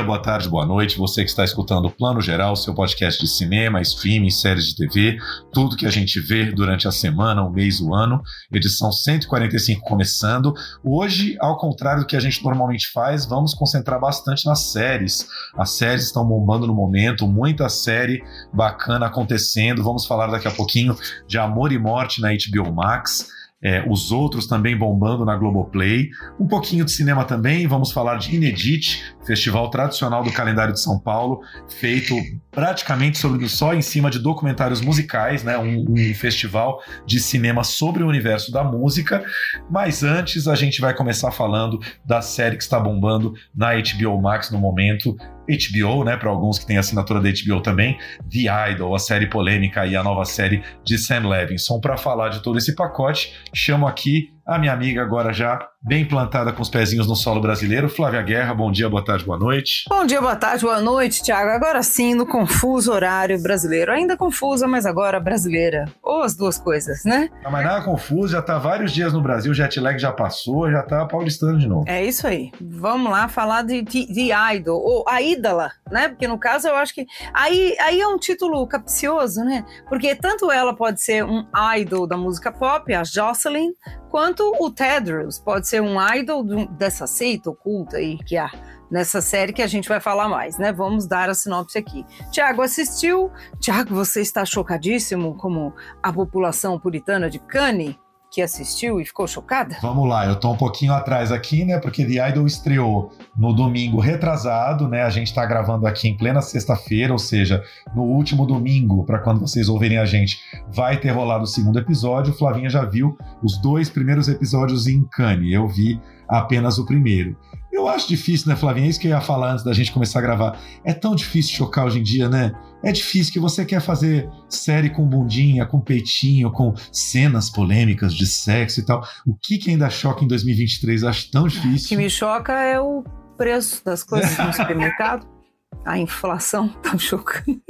Dia, boa tarde, boa noite. Você que está escutando o Plano Geral, seu podcast de cinema, streaming, séries de TV, tudo que a gente vê durante a semana, o mês, o ano. Edição 145 começando. Hoje, ao contrário do que a gente normalmente faz, vamos concentrar bastante nas séries. As séries estão bombando no momento, muita série bacana acontecendo. Vamos falar daqui a pouquinho de Amor e Morte na HBO Max é, os outros também bombando na Globoplay. Um pouquinho de cinema também, vamos falar de Inedite, festival tradicional do calendário de São Paulo, feito praticamente sobre, só em cima de documentários musicais, né? Um, um, festival de cinema sobre o universo da música. Mas antes a gente vai começar falando da série que está bombando na HBO Max no momento, HBO, né, para alguns que têm assinatura da HBO também, The Idol, a série polêmica e a nova série de Sam Levinson. Para falar de todo esse pacote, chamo aqui a minha amiga agora já bem plantada com os pezinhos no solo brasileiro, Flávia Guerra. Bom dia, boa tarde, boa noite. Bom dia, boa tarde, boa noite, Tiago. Agora sim, no confuso horário brasileiro. Ainda confusa, mas agora brasileira. Ou as duas coisas, né? Não, mas nada confuso, já tá vários dias no Brasil, jet lag já passou, já tá paulistano de novo. É isso aí. Vamos lá falar de, de, de Idol, ou a ídola, né? Porque no caso eu acho que. Aí, aí é um título capcioso, né? Porque tanto ela pode ser um idol da música pop, a Jocelyn, quanto o Tedros pode ser um idol dessa seita oculta aí que há nessa série que a gente vai falar mais, né? Vamos dar a sinopse aqui. Tiago assistiu. Tiago, você está chocadíssimo como a população puritana de Cannes? Que assistiu e ficou chocada? Vamos lá, eu tô um pouquinho atrás aqui, né? Porque The Idol estreou no domingo retrasado, né? A gente tá gravando aqui em plena sexta-feira, ou seja, no último domingo, para quando vocês ouvirem a gente, vai ter rolado o segundo episódio. Flavinha já viu os dois primeiros episódios em Cannes. Eu vi apenas o primeiro. Eu acho difícil, né, Flavinha? É isso que eu ia falar antes da gente começar a gravar. É tão difícil chocar hoje em dia, né? É difícil que você quer fazer série com bundinha, com peitinho, com cenas polêmicas de sexo e tal. O que, que ainda choca em 2023? Eu acho tão difícil. O que me choca é o preço das coisas no supermercado. A inflação tá chocando.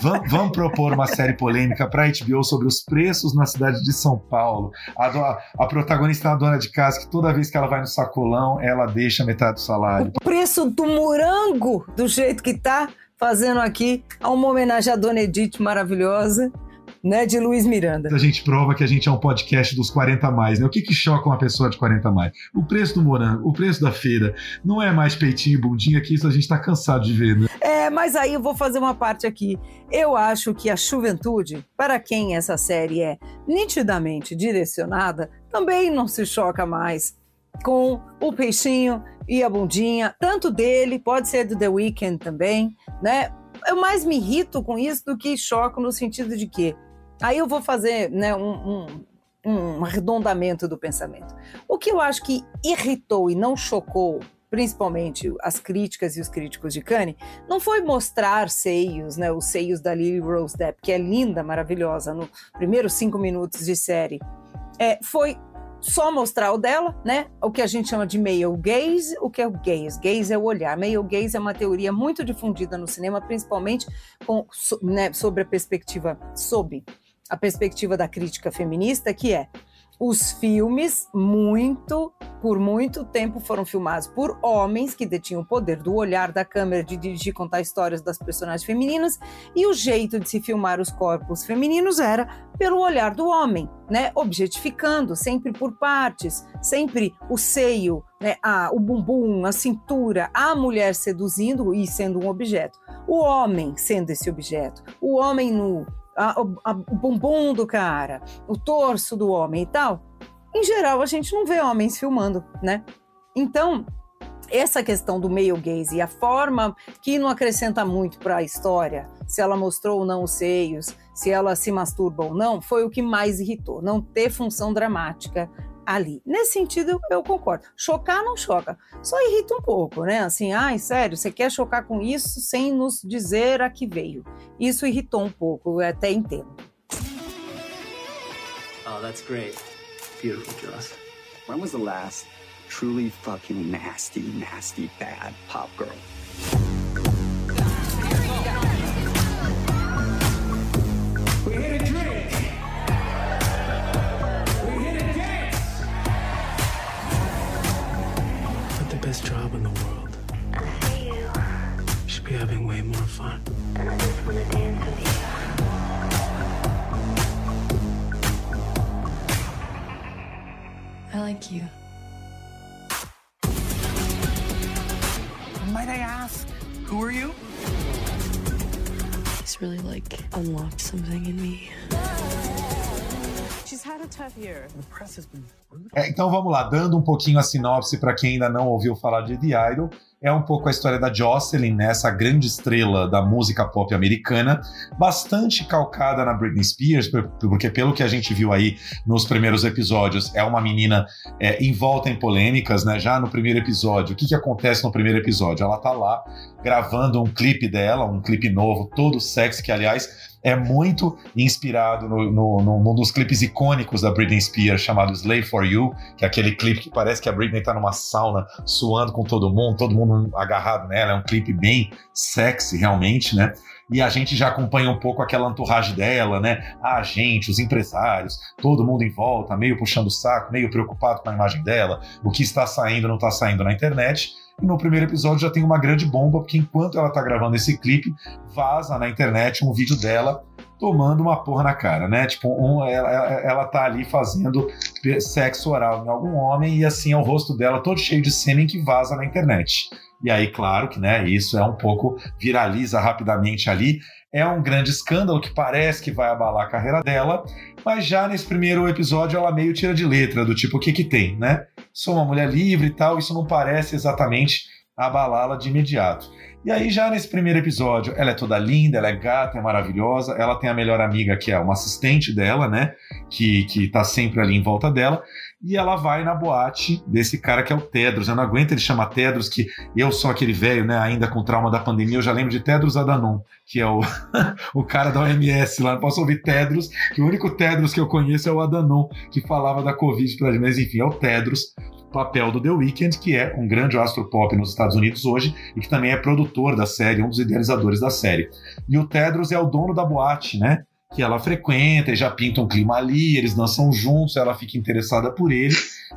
Vamos, vamos, propor uma série polêmica para HBO sobre os preços na cidade de São Paulo. A, do, a protagonista é uma dona de casa que toda vez que ela vai no sacolão, ela deixa metade do salário. O preço do morango, do jeito que tá, fazendo aqui uma homenagem à Dona Edith maravilhosa né, de Luiz Miranda. A gente prova que a gente é um podcast dos 40 mais, né? O que que choca uma pessoa de 40 mais? O preço do morango, o preço da feira, não é mais peitinho e bundinha que isso a gente tá cansado de ver, né? É, mas aí eu vou fazer uma parte aqui. Eu acho que a juventude, para quem essa série é nitidamente direcionada, também não se choca mais com o peixinho e a bundinha, tanto dele, pode ser do The Weeknd também, né? Eu mais me irrito com isso do que choco no sentido de que Aí eu vou fazer né, um, um, um arredondamento do pensamento. O que eu acho que irritou e não chocou principalmente as críticas e os críticos de Cannes, não foi mostrar seios, né, os seios da Lily Rose Depp, que é linda, maravilhosa, no primeiros cinco minutos de série. É, foi só mostrar o dela, né? O que a gente chama de male gaze. O que é o gaze? Gaze é o olhar. Male gaze é uma teoria muito difundida no cinema, principalmente com, né, sobre a perspectiva sob a perspectiva da crítica feminista, que é os filmes muito por muito tempo foram filmados por homens que detinham o poder do olhar da câmera de dirigir contar histórias das personagens femininas e o jeito de se filmar os corpos femininos era pelo olhar do homem, né, objetificando sempre por partes, sempre o seio, né, a, o bumbum, a cintura, a mulher seduzindo e sendo um objeto, o homem sendo esse objeto, o homem nu, a, a, o bumbum do cara, o torso do homem e tal, em geral a gente não vê homens filmando, né? Então, essa questão do male gaze e a forma que não acrescenta muito para a história, se ela mostrou ou não os seios, se ela se masturba ou não, foi o que mais irritou. Não ter função dramática ali. Nesse sentido, eu concordo. Chocar não choca, só irrita um pouco, né? Assim, ai, sério, você quer chocar com isso sem nos dizer a que veio. Isso irritou um pouco, eu até entendo. Oh, that's great. Beautiful, Joss. When was the last truly fucking nasty, nasty, bad pop girl? Best job in the world. Should be having way more fun. I like you. Might I ask, who are you? It's really like unlocked something in me. É, então vamos lá, dando um pouquinho a sinopse para quem ainda não ouviu falar de The Idol. É um pouco a história da Jocelyn, né, essa grande estrela da música pop americana, bastante calcada na Britney Spears, porque pelo que a gente viu aí nos primeiros episódios, é uma menina é, envolta em polêmicas, né? Já no primeiro episódio, o que, que acontece no primeiro episódio? Ela tá lá gravando um clipe dela, um clipe novo, todo sexy, que aliás é muito inspirado no, no, no, num dos clipes icônicos da Britney Spears, chamado Slave for You, que é aquele clipe que parece que a Britney tá numa sauna suando com todo mundo, todo mundo agarrado nela. É um clipe bem sexy, realmente, né? E a gente já acompanha um pouco aquela entourage dela, né? A gente, os empresários, todo mundo em volta, meio puxando o saco, meio preocupado com a imagem dela, o que está saindo, não está saindo na internet. E no primeiro episódio já tem uma grande bomba, porque enquanto ela tá gravando esse clipe, vaza na internet um vídeo dela tomando uma porra na cara, né? Tipo, um, ela, ela tá ali fazendo sexo oral em algum homem e assim é o rosto dela todo cheio de sêmen que vaza na internet. E aí, claro que, né, isso é um pouco viraliza rapidamente ali. É um grande escândalo que parece que vai abalar a carreira dela, mas já nesse primeiro episódio ela meio tira de letra, do tipo, o que que tem, né? Sou uma mulher livre e tal, isso não parece exatamente abalá-la de imediato. E aí, já nesse primeiro episódio, ela é toda linda, ela é gata, é maravilhosa. Ela tem a melhor amiga, que é uma assistente dela, né? Que, que tá sempre ali em volta dela. E ela vai na boate desse cara que é o Tedros. Eu não aguento ele chamar Tedros, que eu sou aquele velho, né? Ainda com trauma da pandemia, eu já lembro de Tedros Adhanom, que é o, o cara da OMS lá. Não posso ouvir Tedros, que o único Tedros que eu conheço é o Adhanom, que falava da Covid pra. Mas enfim, é o Tedros papel do The Weeknd, que é um grande astro pop nos Estados Unidos hoje e que também é produtor da série, um dos idealizadores da série. E o Tedros é o dono da boate, né? Que ela frequenta e já pinta um clima ali, eles dançam juntos, ela fica interessada por ele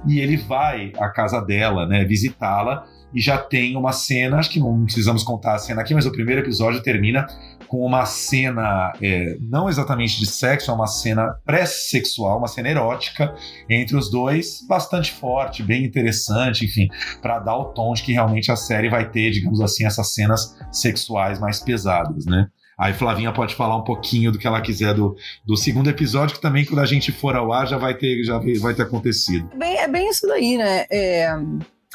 e ele vai à casa dela, né? Visitá-la e já tem uma cena, acho que não precisamos contar a cena aqui, mas o primeiro episódio termina com uma cena, é, não exatamente de sexo, é uma cena pré-sexual, uma cena erótica entre os dois, bastante forte, bem interessante, enfim, para dar o tom de que realmente a série vai ter, digamos assim, essas cenas sexuais mais pesadas, né? Aí Flavinha pode falar um pouquinho do que ela quiser do, do segundo episódio, que também quando a gente for ao ar já vai ter, já vai ter acontecido. Bem, é bem isso daí, né? É,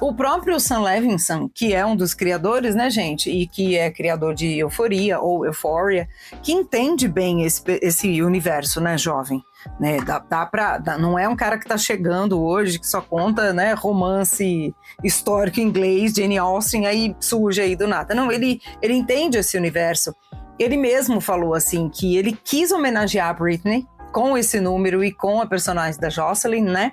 o próprio Sam Levinson, que é um dos criadores, né, gente, e que é criador de Euforia ou Euphoria, que entende bem esse, esse universo, né, jovem. Né, dá, dá pra, dá, não é um cara que está chegando hoje, que só conta né, romance histórico inglês, Jane Austen, aí surge aí do nada. Não, ele, ele entende esse universo. Ele mesmo falou assim que ele quis homenagear a Britney, com esse número e com a personagem da Jocelyn, né?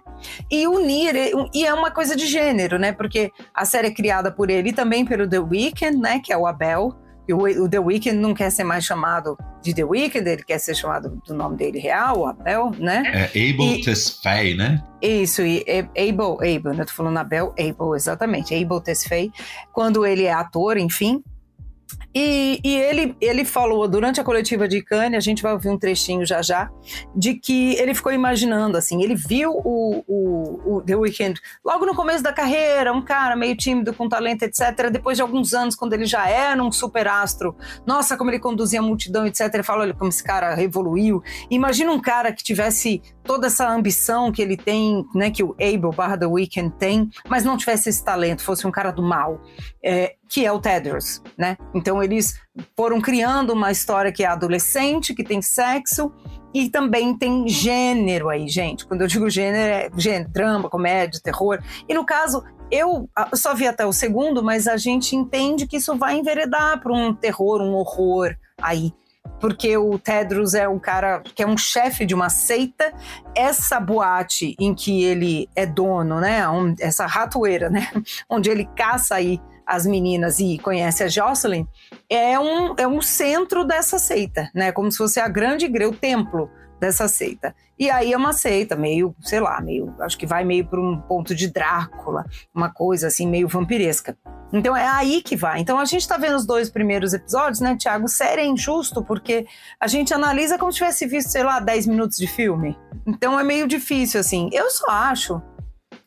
E unir, e é uma coisa de gênero, né? Porque a série é criada por ele e também pelo The Weeknd, né? Que é o Abel. E o, The Weeknd não quer ser mais chamado de The Weeknd, ele quer ser chamado do nome dele real, o Abel, né? É Abel Tesfaye, né? Isso, e Abel, Abel, né? Tô falando Abel, Abel, exatamente. Abel Tesfaye, quando ele é ator, enfim, e, e, ele, ele falou durante a coletiva de Cannes, a gente vai ouvir um trechinho já já, de que ele ficou imaginando, assim, ele viu o, o, o, The Weeknd logo no começo da carreira, um cara meio tímido, com talento, etc. Depois de alguns anos, quando ele já era um super astro, nossa, como ele conduzia a multidão, etc. Ele falou, olha como esse cara evoluiu. Imagina um cara que tivesse toda essa ambição que ele tem, né, que o Abel barra The Weeknd tem, mas não tivesse esse talento, fosse um cara do mal, é, que é o Tedros, né? Então eles foram criando uma história que é adolescente, que tem sexo e também tem gênero aí, gente. Quando eu digo gênero, é gênero, drama, comédia, terror. E no caso, eu só vi até o segundo, mas a gente entende que isso vai enveredar para um terror, um horror aí porque o Tedros é um cara que é um chefe de uma seita. Essa boate em que ele é dono, né? Essa ratoeira, né? Onde ele caça aí as meninas e conhece a Jocelyn, é um, é um centro dessa seita, né? Como se fosse a grande igreja, o templo dessa seita. E aí é uma seita meio, sei lá, meio, acho que vai meio para um ponto de Drácula, uma coisa assim meio vampiresca. Então é aí que vai. Então a gente está vendo os dois primeiros episódios, né, Tiago? Sério é injusto porque a gente analisa como se tivesse visto, sei lá, 10 minutos de filme. Então é meio difícil, assim. Eu só acho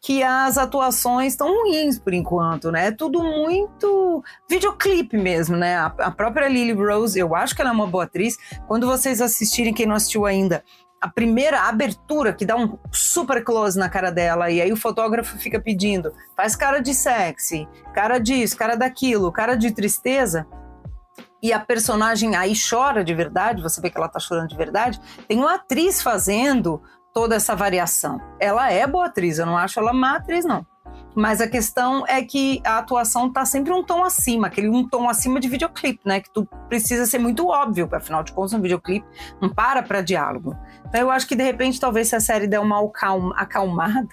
que as atuações estão ruins por enquanto, né? É tudo muito videoclipe mesmo, né? A, a própria Lily Rose, eu acho que ela é uma boa atriz. Quando vocês assistirem, quem não assistiu ainda, a primeira abertura que dá um super close na cara dela e aí o fotógrafo fica pedindo, faz cara de sexy, cara disso, cara daquilo, cara de tristeza. E a personagem aí chora de verdade, você vê que ela tá chorando de verdade. Tem uma atriz fazendo toda essa variação. Ela é boa atriz, eu não acho ela má atriz, não. Mas a questão é que a atuação tá sempre um tom acima, aquele um tom acima de videoclipe, né? Que tu precisa ser muito óbvio, afinal de contas, um videoclipe não para para diálogo. Então eu acho que de repente, talvez se a série der uma acalmada,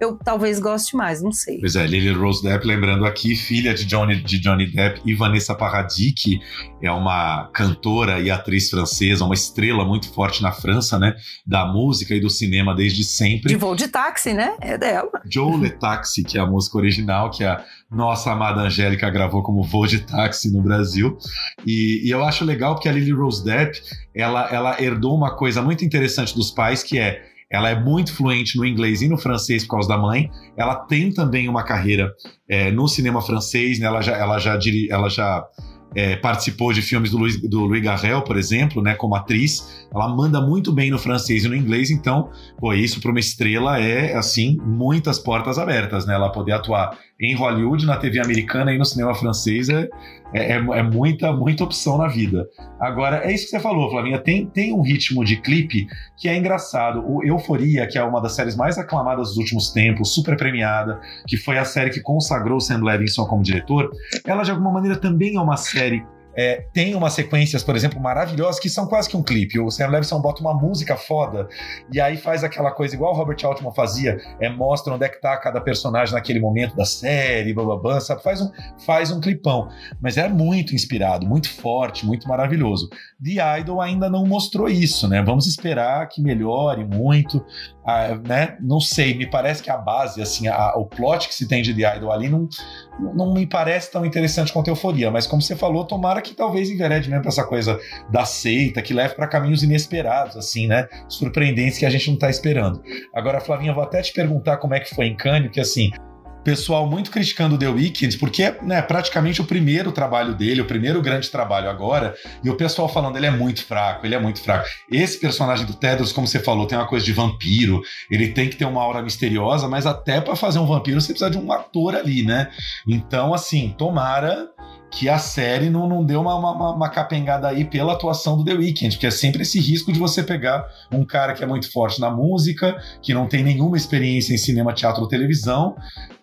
eu talvez goste mais, não sei. Pois é, Lily Rose Depp, lembrando aqui, filha de Johnny, de Johnny Depp e Vanessa Paradis, que é uma cantora e atriz francesa, uma estrela muito forte na França, né? Da música e do cinema desde sempre. De voo de táxi, né? É dela. Joe Le Taxi, que é a música original, que a nossa amada Angélica gravou como voo de táxi no Brasil. E, e eu acho legal porque a Lily Rose Depp, ela, ela herdou uma coisa muito interessante dos pais, que é ela é muito fluente no inglês e no francês por causa da mãe. Ela tem também uma carreira é, no cinema francês, né? ela já, ela já, ela já é, participou de filmes do Louis, do Louis Garrel, por exemplo, né, como atriz. Ela manda muito bem no francês e no inglês, então, pô, isso para uma estrela é, assim, muitas portas abertas, né? Ela poder atuar em Hollywood, na TV americana e no cinema francês é, é, é, é, muita, muita opção na vida. Agora, é isso que você falou, Flavinha, tem, tem um ritmo de clipe que é engraçado. O Euforia, que é uma das séries mais aclamadas dos últimos tempos, super premiada, que foi a série que consagrou Sam Levinson como diretor, ela de alguma maneira também é uma série é, tem umas sequências, por exemplo, maravilhosas que são quase que um clipe. O Sam Levinson bota uma música foda e aí faz aquela coisa igual o Robert Altman fazia, é, mostra onde é que tá cada personagem naquele momento da série, blá, sabe? Faz um, faz um clipão. Mas é muito inspirado, muito forte, muito maravilhoso. The Idol ainda não mostrou isso, né? Vamos esperar que melhore muito. Ah, né? Não sei, me parece que a base, assim, a, o plot que se tem de The Idol ali não, não me parece tão interessante quanto Euforia, mas como você falou, tomara que talvez enverede mesmo pra essa coisa da seita, que leve para caminhos inesperados, assim, né? Surpreendentes que a gente não tá esperando. Agora, Flavinha, vou até te perguntar como é que foi em Cannes, que assim, pessoal muito criticando The Weeknd, porque é né, praticamente o primeiro trabalho dele, o primeiro grande trabalho agora, e o pessoal falando ele é muito fraco, ele é muito fraco. Esse personagem do Tedros, como você falou, tem uma coisa de vampiro, ele tem que ter uma aura misteriosa, mas até para fazer um vampiro você precisa de um ator ali, né? Então, assim, tomara que a série não, não deu uma, uma, uma, capengada aí pela atuação do The Weeknd, porque é sempre esse risco de você pegar um cara que é muito forte na música, que não tem nenhuma experiência em cinema, teatro ou televisão,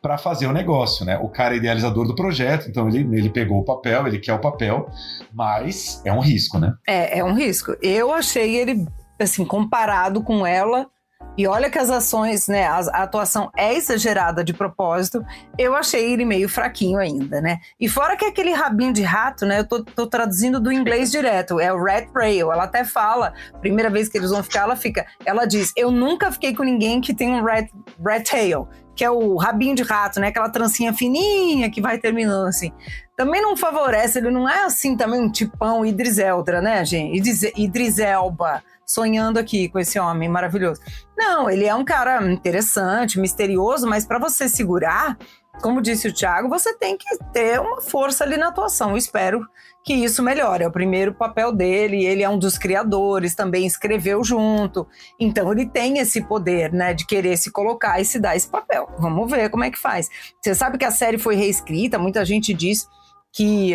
para fazer o negócio, né? O cara é idealizador do projeto, então ele, ele pegou o papel, ele quer o papel, mas é um risco, né? É, é um risco. Eu achei ele, assim, comparado com ela, e olha que as ações, né, a, a, atuação é exagerada de propósito, eu achei ele meio fraquinho ainda, né? E fora que aquele rabinho de rato, né, eu tô, tô traduzindo do inglês direto, é o rat rail, ela até fala, primeira vez que eles vão ficar, ela fica, ela diz, eu nunca fiquei com ninguém que tem um rat, rat tail, que é o rabinho de rato, né, aquela trancinha fininha que vai terminando assim. Também não favorece, ele não é assim também um tipão Idris Elba, né, gente? Idris, Idris Elba sonhando aqui com esse homem maravilhoso. Não, ele é um cara interessante, misterioso, mas para você segurar, como disse o Thiago, você tem que ter uma força ali na atuação. Eu espero que isso melhore. É o primeiro papel dele, ele é um dos criadores, também escreveu junto. Então ele tem esse poder, né, de querer se colocar e se dar esse papel. Vamos ver como é que faz. Você sabe que a série foi reescrita, muita gente diz que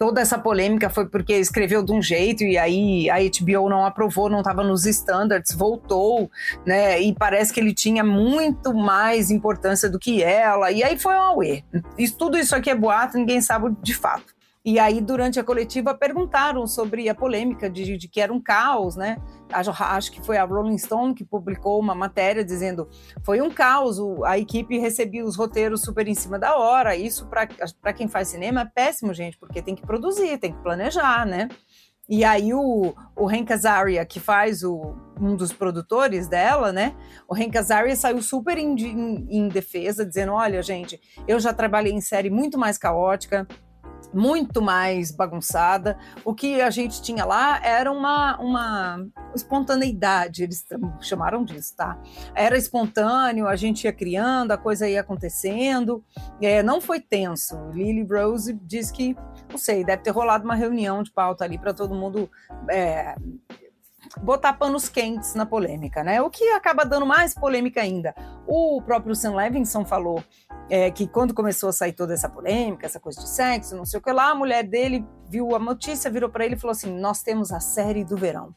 toda essa polêmica foi porque escreveu de um jeito e aí a HBO não aprovou, não estava nos standards, voltou, né? E parece que ele tinha muito mais importância do que ela. E aí foi um auê. Tudo isso aqui é boato, ninguém sabe de fato. E aí, durante a coletiva, perguntaram sobre a polêmica de, de que era um caos, né? Acho, que foi a Rolling Stone que publicou uma matéria dizendo foi um caos, a equipe recebia os roteiros super em cima da hora. Isso, para quem faz cinema, é péssimo, gente, porque tem que produzir, tem que planejar, né? E aí o, o Hank Azaria, que faz o, um dos produtores dela, né? O Hank Azaria saiu super em, em, em defesa, dizendo, olha, gente, eu já trabalhei em série muito mais caótica, muito mais bagunçada. O que a gente tinha lá era uma, uma espontaneidade, eles chamaram disso, tá? Era espontâneo, a gente ia criando, a coisa ia acontecendo, é, não foi tenso. Lily Rose diz que, não sei, deve ter rolado uma reunião de pauta ali para todo mundo é, botar panos quentes na polêmica, né? O que acaba dando mais polêmica ainda. O próprio Sam Levinson falou é, que quando começou a sair toda essa polêmica, essa coisa de sexo, não sei o que lá, a mulher dele viu a notícia, virou para ele e falou assim: Nós temos a série do verão.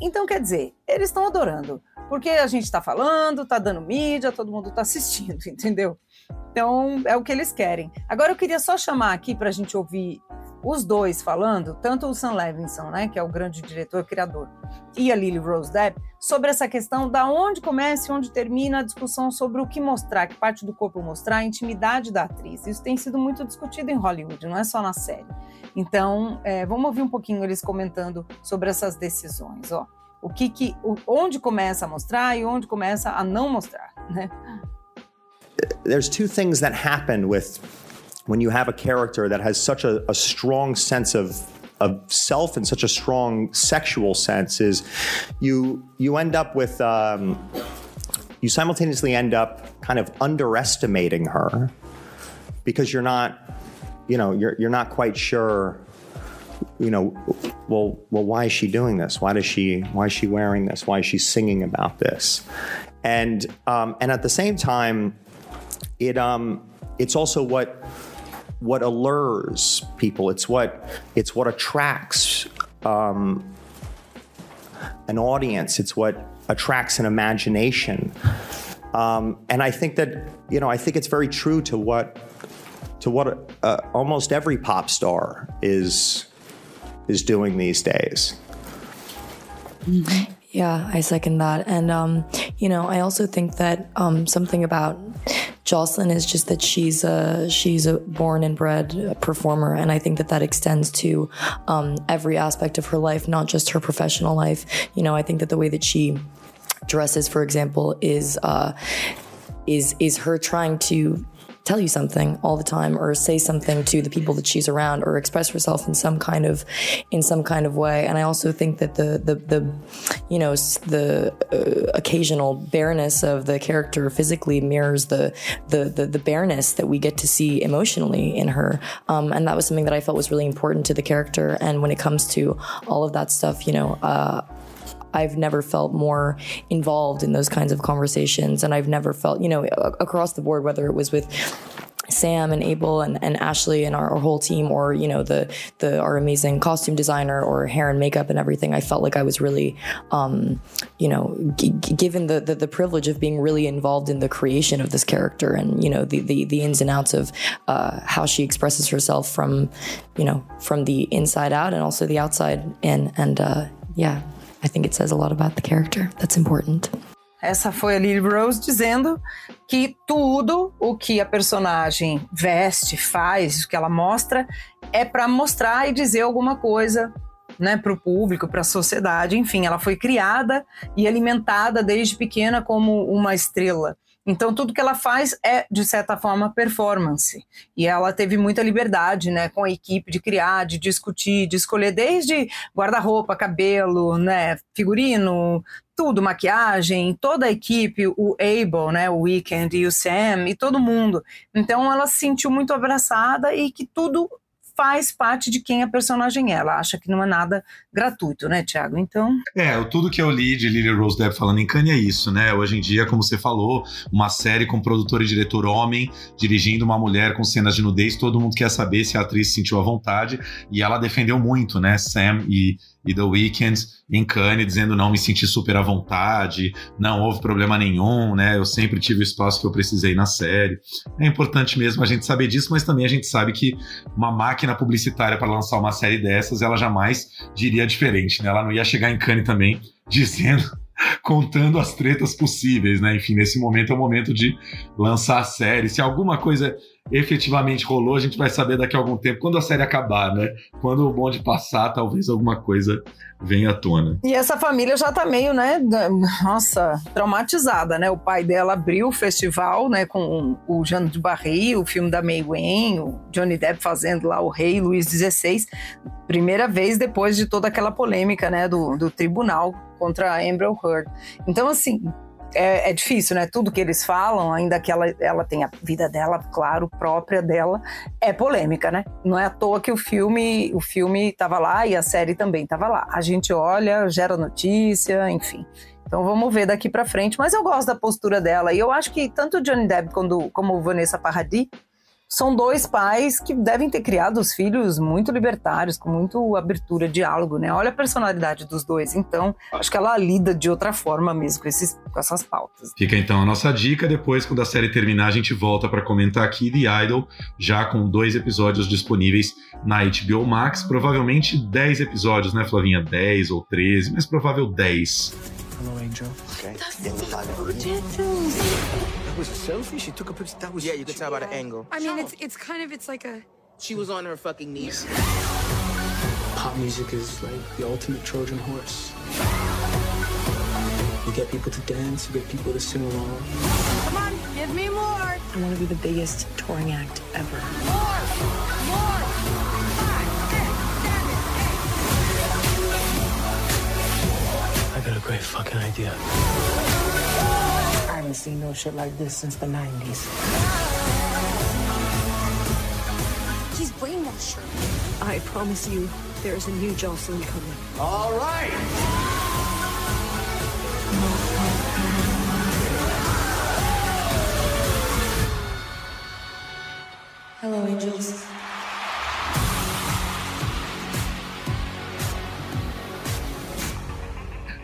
Então, quer dizer, eles estão adorando, porque a gente está falando, está dando mídia, todo mundo está assistindo, entendeu? Então, é o que eles querem. Agora, eu queria só chamar aqui para a gente ouvir os dois falando, tanto o Sam Levinson, né, que é o grande diretor criador, e a Lily Rose Depp, sobre essa questão da onde começa e onde termina a discussão sobre o que mostrar, que parte do corpo mostrar, a intimidade da atriz. Isso tem sido muito discutido em Hollywood, não é só na série. Então, é, vamos ouvir um pouquinho eles comentando sobre essas decisões, ó. O que, que onde começa a mostrar e onde começa a não mostrar, né? There's two things that happen with when you have a character that has such a, a strong sense of of self and such a strong sexual sense is you you end up with um, you simultaneously end up kind of underestimating her because you're not you know you're you're not quite sure you know well well why is she doing this? Why does she why is she wearing this? Why is she singing about this? And um, and at the same time it um it's also what what allures people. It's what it's what attracts um, an audience. It's what attracts an imagination. Um, and I think that you know I think it's very true to what to what uh, almost every pop star is is doing these days. Yeah, I second that. And, um, you know, I also think that um, something about Jocelyn is just that she's a she's a born and bred performer, and I think that that extends to um, every aspect of her life, not just her professional life. You know, I think that the way that she dresses, for example, is uh, is is her trying to tell you something all the time or say something to the people that she's around or express herself in some kind of in some kind of way. And i also think that the the, the you know the uh, occasional bareness of the character physically mirrors the, the the the bareness that we get to see emotionally in her. Um, and that was something that i felt was really important to the character. And when it comes to all of that stuff you know uh, I've never felt more involved in those kinds of conversations. And I've never felt, you know, across the board, whether it was with Sam and Abel and, and Ashley and our, our, whole team, or you know the the our amazing costume designer or hair and makeup and everything, I felt like I was really, um, you know, g- given the, the, the privilege of being really involved in the creation of this character and you know the the, the ins and outs of uh, how she expresses herself from, you know, from the inside out and also the outside in, and uh, yeah. I think it says a lot about the character. That's important. Essa foi a Lily Rose dizendo que tudo o que a personagem veste, faz, o que ela mostra, é para mostrar e dizer alguma coisa né, para o público, para a sociedade. Enfim, ela foi criada e alimentada desde pequena como uma estrela. Então, tudo que ela faz é, de certa forma, performance. E ela teve muita liberdade né, com a equipe de criar, de discutir, de escolher desde guarda-roupa, cabelo, né, figurino, tudo, maquiagem, toda a equipe, o Abel, né, o Weekend e o Sam e todo mundo. Então, ela se sentiu muito abraçada e que tudo faz parte de quem a personagem é. Ela acha que não é nada gratuito, né, Tiago? Então. É, tudo que eu li de Lily Rose Depp falando em Cannes é isso, né? Hoje em dia, como você falou, uma série com produtor e diretor homem dirigindo uma mulher com cenas de nudez, todo mundo quer saber se a atriz sentiu à vontade e ela defendeu muito, né? Sam e e The Weeknd em Cannes dizendo não me senti super à vontade, não houve problema nenhum, né? Eu sempre tive o espaço que eu precisei na série. É importante mesmo a gente saber disso, mas também a gente sabe que uma máquina publicitária para lançar uma série dessas, ela jamais diria diferente, né? Ela não ia chegar em Cannes também dizendo contando as tretas possíveis, né? Enfim, nesse momento é o momento de lançar a série. Se alguma coisa efetivamente rolou, a gente vai saber daqui a algum tempo, quando a série acabar, né? Quando o bonde passar, talvez alguma coisa venha à tona. E essa família já tá meio, né, nossa, traumatizada, né? O pai dela abriu o festival, né, com o Jano de Barry, o filme da May Wen, o Johnny Depp fazendo lá o rei Luís XVI, primeira vez depois de toda aquela polêmica, né, do, do tribunal contra a Amber Heard. Então, assim, é, é, difícil, né? Tudo que eles falam, ainda que ela, ela tenha a vida dela, claro, própria dela, é polêmica, né? Não é à toa que o filme o filme estava lá e a série também estava lá. A gente olha, gera notícia, enfim. Então vamos ver daqui para frente. Mas eu gosto da postura dela e eu acho que tanto Johnny Depp como, como Vanessa Paradis são dois pais que devem ter criado os filhos muito libertários, com muito abertura, diálogo, né? Olha a personalidade dos dois. Então, acho que ela lida de outra forma mesmo com, esses, com essas pautas. Fica então a nossa dica. Depois, quando a série terminar, a gente volta para comentar aqui The Idol, já com dois episódios disponíveis na HBO Max. Provavelmente 10 episódios, né, Flavinha? 10 ou 13, mas provável 10. Hello, Angel. Okay. Was a selfie? She took a picture? That was... Yeah, you can tell by the angle. I mean, it's it's kind of it's like a. She was on her fucking knees. Pop music is like the ultimate Trojan horse. You get people to dance, you get people to sing along. Come on, give me more. I want to be the biggest touring act ever. More, more. I got a great fucking idea. I haven't seen no shit like this since the 90s. He's brainwashed her. I promise you, there's a new Jocelyn coming. All right. Hello, angels.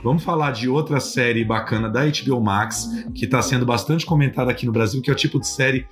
Vamos falar de outra série bacana da HBO Max, que está sendo bastante comentada aqui no Brasil, que é o tipo de série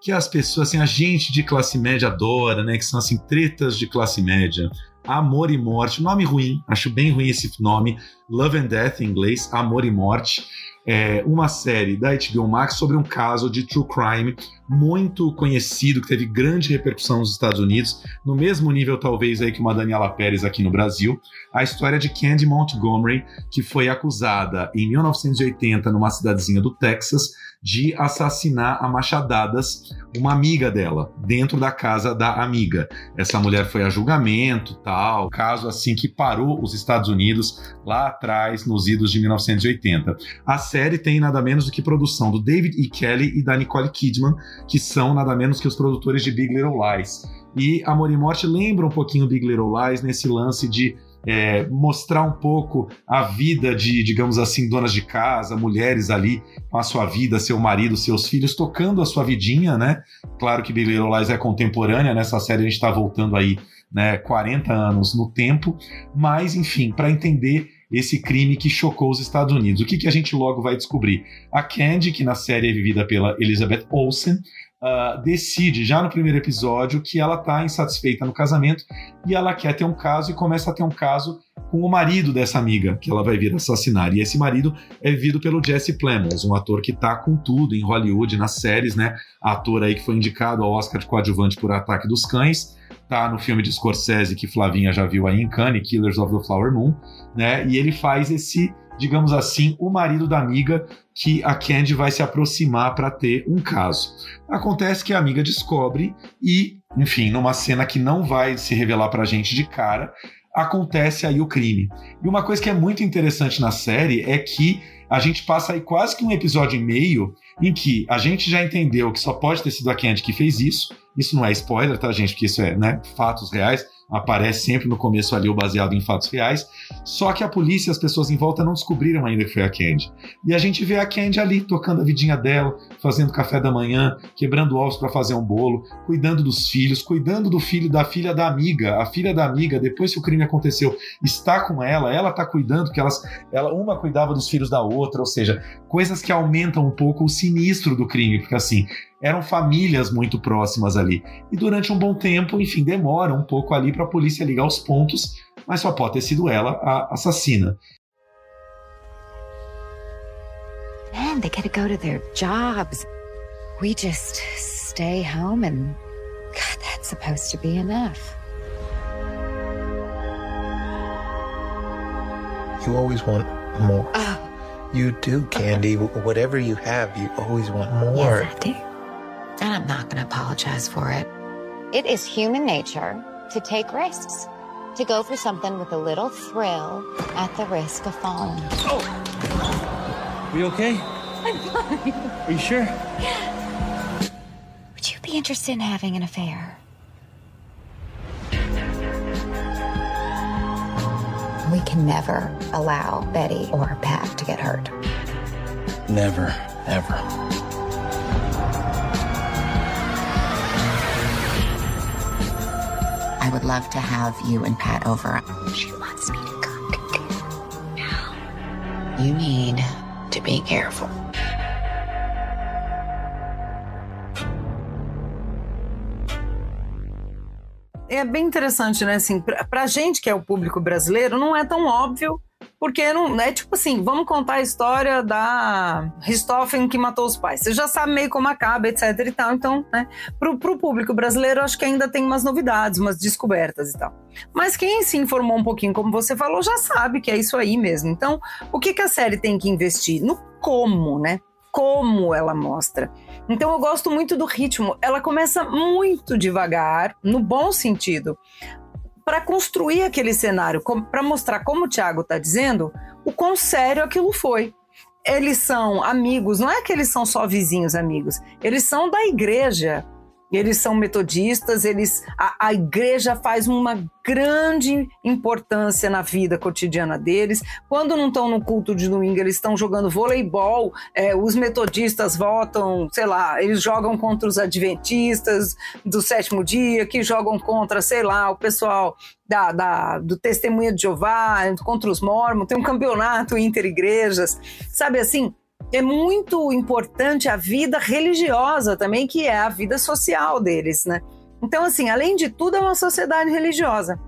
que as pessoas, assim, a gente de classe média adora, né? Que são, assim, tretas de classe média. Amor e Morte, nome ruim, acho bem ruim esse nome. Love and Death em inglês, Amor e Morte. É uma série da HBO Max sobre um caso de true crime muito conhecido, que teve grande repercussão nos Estados Unidos, no mesmo nível talvez aí que uma Daniela Pérez aqui no Brasil, a história de Candy Montgomery, que foi acusada em 1980 numa cidadezinha do Texas de assassinar a machadadas uma amiga dela, dentro da casa da amiga. Essa mulher foi a julgamento, tal, caso assim que parou os Estados Unidos lá atrás, nos idos de 1980. A série tem nada menos do que produção do David E. Kelly e da Nicole Kidman, que são nada menos que os produtores de Big Little Lies. E Amor e Morte lembra um pouquinho Big Little Lies nesse lance de é, mostrar um pouco a vida de, digamos assim, donas de casa, mulheres ali com a sua vida, seu marido, seus filhos, tocando a sua vidinha, né? Claro que Big Little Lies é contemporânea, nessa série a gente está voltando aí, né, 40 anos no tempo, mas enfim, para entender esse crime que chocou os Estados Unidos. O que, que a gente logo vai descobrir? A Candy, que na série é vivida pela Elizabeth Olsen, uh, decide já no primeiro episódio que ela está insatisfeita no casamento e ela quer ter um caso e começa a ter um caso com o marido dessa amiga que ela vai vir assassinar. E esse marido é vivido pelo Jesse Plemons, um ator que tá com tudo em Hollywood, nas séries, né? Ator aí que foi indicado ao Oscar de coadjuvante por Ataque dos Cães, tá no filme de Scorsese que Flavinha já viu aí em Cannes, Killers of the Flower Moon, né? E ele faz esse, digamos assim, o marido da amiga que a Candy vai se aproximar para ter um caso. Acontece que a amiga descobre e, enfim, numa cena que não vai se revelar pra gente de cara, acontece aí o crime. E uma coisa que é muito interessante na série é que a gente passa aí quase que um episódio e meio em que a gente já entendeu que só pode ter sido a Candy que fez isso, Isso não é spoiler, tá, gente? Porque isso é né, fatos reais aparece sempre no começo ali o baseado em fatos reais. Só que a polícia e as pessoas em volta não descobriram ainda que foi a Candy. E a gente vê a Candy ali tocando a vidinha dela, fazendo café da manhã, quebrando ovos para fazer um bolo, cuidando dos filhos, cuidando do filho da filha da amiga. A filha da amiga, depois que o crime aconteceu, está com ela, ela está cuidando que elas, ela uma cuidava dos filhos da outra, ou seja, coisas que aumentam um pouco o sinistro do crime, porque assim, eram famílias muito próximas ali. E durante um bom tempo, enfim, demora um pouco ali para a polícia ligar os pontos, mas só pode ter sido ela a assassina. Man, they get to go to their jobs. We just stay home and God, that's supposed to be enough. You always want more. You do, Candy. Whatever you have, you always want more. Yes, I do. And I'm not going to apologize for it. It is human nature to take risks, to go for something with a little thrill at the risk of falling. Oh, Are you okay? I'm fine. Are you sure? Would you be interested in having an affair? We can never allow Betty or Pat to get hurt. Never, ever. I would love to have you and Pat over. She wants me to come to dinner now. You need to be careful. É bem interessante, né? Assim, pra, pra gente que é o público brasileiro, não é tão óbvio, porque não é tipo assim, vamos contar a história da Richthofen que matou os pais. Você já sabe meio como acaba, etc e tal. Então, né? Pro, pro público brasileiro, acho que ainda tem umas novidades, umas descobertas e tal. Mas quem se informou um pouquinho, como você falou, já sabe que é isso aí mesmo. Então, o que, que a série tem que investir? No como, né? Como ela mostra. Então eu gosto muito do ritmo. Ela começa muito devagar, no bom sentido, para construir aquele cenário, para mostrar, como o Thiago está dizendo, o quão sério aquilo foi. Eles são amigos, não é que eles são só vizinhos amigos, eles são da igreja. Eles são metodistas, eles a, a igreja faz uma grande importância na vida cotidiana deles. Quando não estão no culto de domingo, eles estão jogando voleibol. É, os metodistas votam, sei lá, eles jogam contra os adventistas do sétimo dia, que jogam contra, sei lá, o pessoal da, da, do Testemunha de Jeová, contra os mormons. Tem um campeonato inter-igrejas, sabe assim? É muito importante a vida religiosa também, que é a vida social deles, né? Então, assim, além de tudo, é uma sociedade religiosa.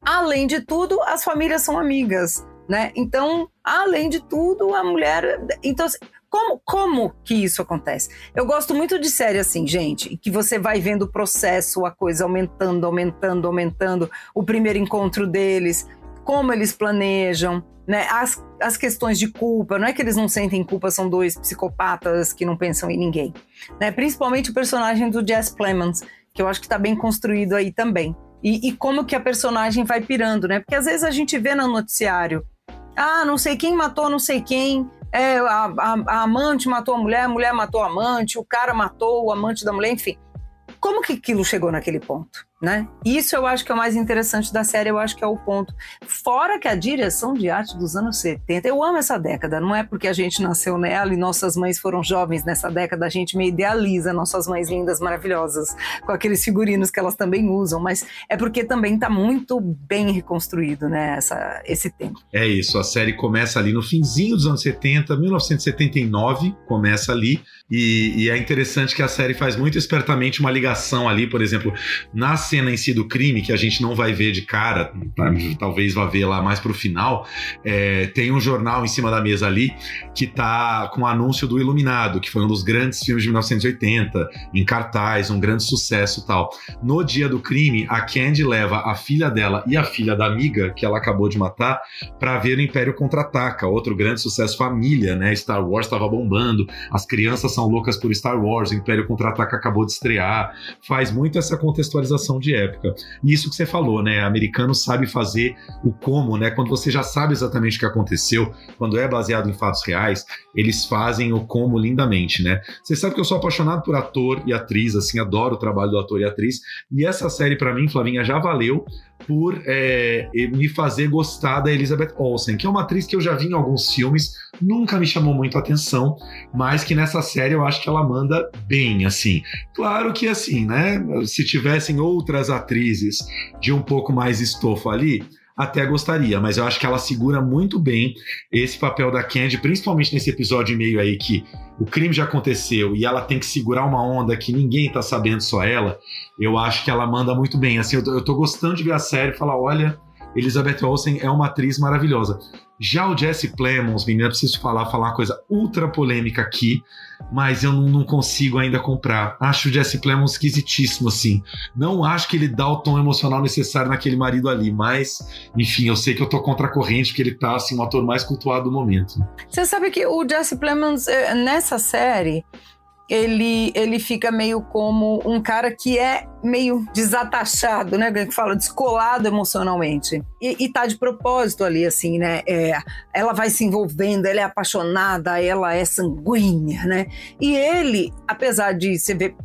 Além de tudo, as famílias são amigas, né? Então, além de tudo, a mulher. Então, assim, como, como que isso acontece? Eu gosto muito de série assim, gente, que você vai vendo o processo, a coisa aumentando, aumentando, aumentando, o primeiro encontro deles, como eles planejam, né? As, as questões de culpa, não é que eles não sentem culpa, são dois psicopatas que não pensam em ninguém. Né? Principalmente o personagem do Jess Plemons, que eu acho que está bem construído aí também. E, e, como que a personagem vai pirando, né? Porque às vezes a gente vê no noticiário, ah, não sei quem matou não sei quem, é, a, a, a amante matou a mulher, a mulher matou a amante, o cara matou o amante da mulher, enfim. Como que aquilo chegou naquele ponto? Né? Isso eu acho que é o mais interessante da série, eu acho que é o ponto. Fora que a direção de arte dos anos 70, eu amo essa década, não é porque a gente nasceu nela e nossas mães foram jovens nessa década, a gente meio idealiza nossas mães lindas, maravilhosas, com aqueles figurinos que elas também usam, mas é porque também está muito bem reconstruído, né, essa, esse tempo. É isso, a série começa ali no finzinho dos anos 70, 1979, começa ali, e, e é interessante que a série faz muito espertamente uma ligação ali, por exemplo, nas cena em si do crime, que a gente não vai ver de cara, talvez vá ver lá mais pro final, é, tem um jornal em cima da mesa ali que tá com o anúncio do Iluminado, que foi um dos grandes filmes de 1980, em cartaz, um grande sucesso tal. No dia do crime, a Candy leva a filha dela e a filha da amiga, que ela acabou de matar, para ver o Império Contra-Ataca, outro grande sucesso família, né? Star Wars estava bombando, as crianças são loucas por Star Wars, o Império Contra-Ataca acabou de estrear, faz muito essa contextualização de época. E isso que você falou, né? Americano sabe fazer o como, né? Quando você já sabe exatamente o que aconteceu, quando é baseado em fatos reais, eles fazem o como lindamente, né? Você sabe que eu sou apaixonado por ator e atriz, assim, adoro o trabalho do ator e atriz. E essa série, para mim, Flavinha, já valeu por é, me fazer gostar da Elizabeth Olsen, que é uma atriz que eu já vi em alguns filmes, nunca me chamou muito a atenção, mas que nessa série eu acho que ela manda bem, assim. Claro que assim, né? Se tivessem outras atrizes de um pouco mais estofo ali, até gostaria, mas eu acho que ela segura muito bem esse papel da Candy, principalmente nesse episódio e meio aí que o crime já aconteceu e ela tem que segurar uma onda que ninguém tá sabendo, só ela. Eu acho que ela manda muito bem. Assim, eu eu tô gostando de ver a série e falar: olha, Elizabeth Olsen é uma atriz maravilhosa. Já o Jesse Plemons, menina, preciso falar, falar uma coisa ultra polêmica aqui, mas eu não, não, consigo ainda comprar. Acho o Jesse Plemons esquisitíssimo, assim. Não acho que ele dá o tom emocional necessário naquele marido ali, mas, enfim, eu sei que eu tô contra a corrente, porque ele tá, assim, um ator mais cultuado do momento. Você sabe que o Jesse Plemons, eh, nessa série, ele, ele fica meio como um cara que é meio desatachado, né? Que fala descolado emocionalmente. E, e tá de propósito ali, assim, né? É, ela vai se envolvendo, ela é apaixonada, ela é sanguínea, né? E ele, apesar de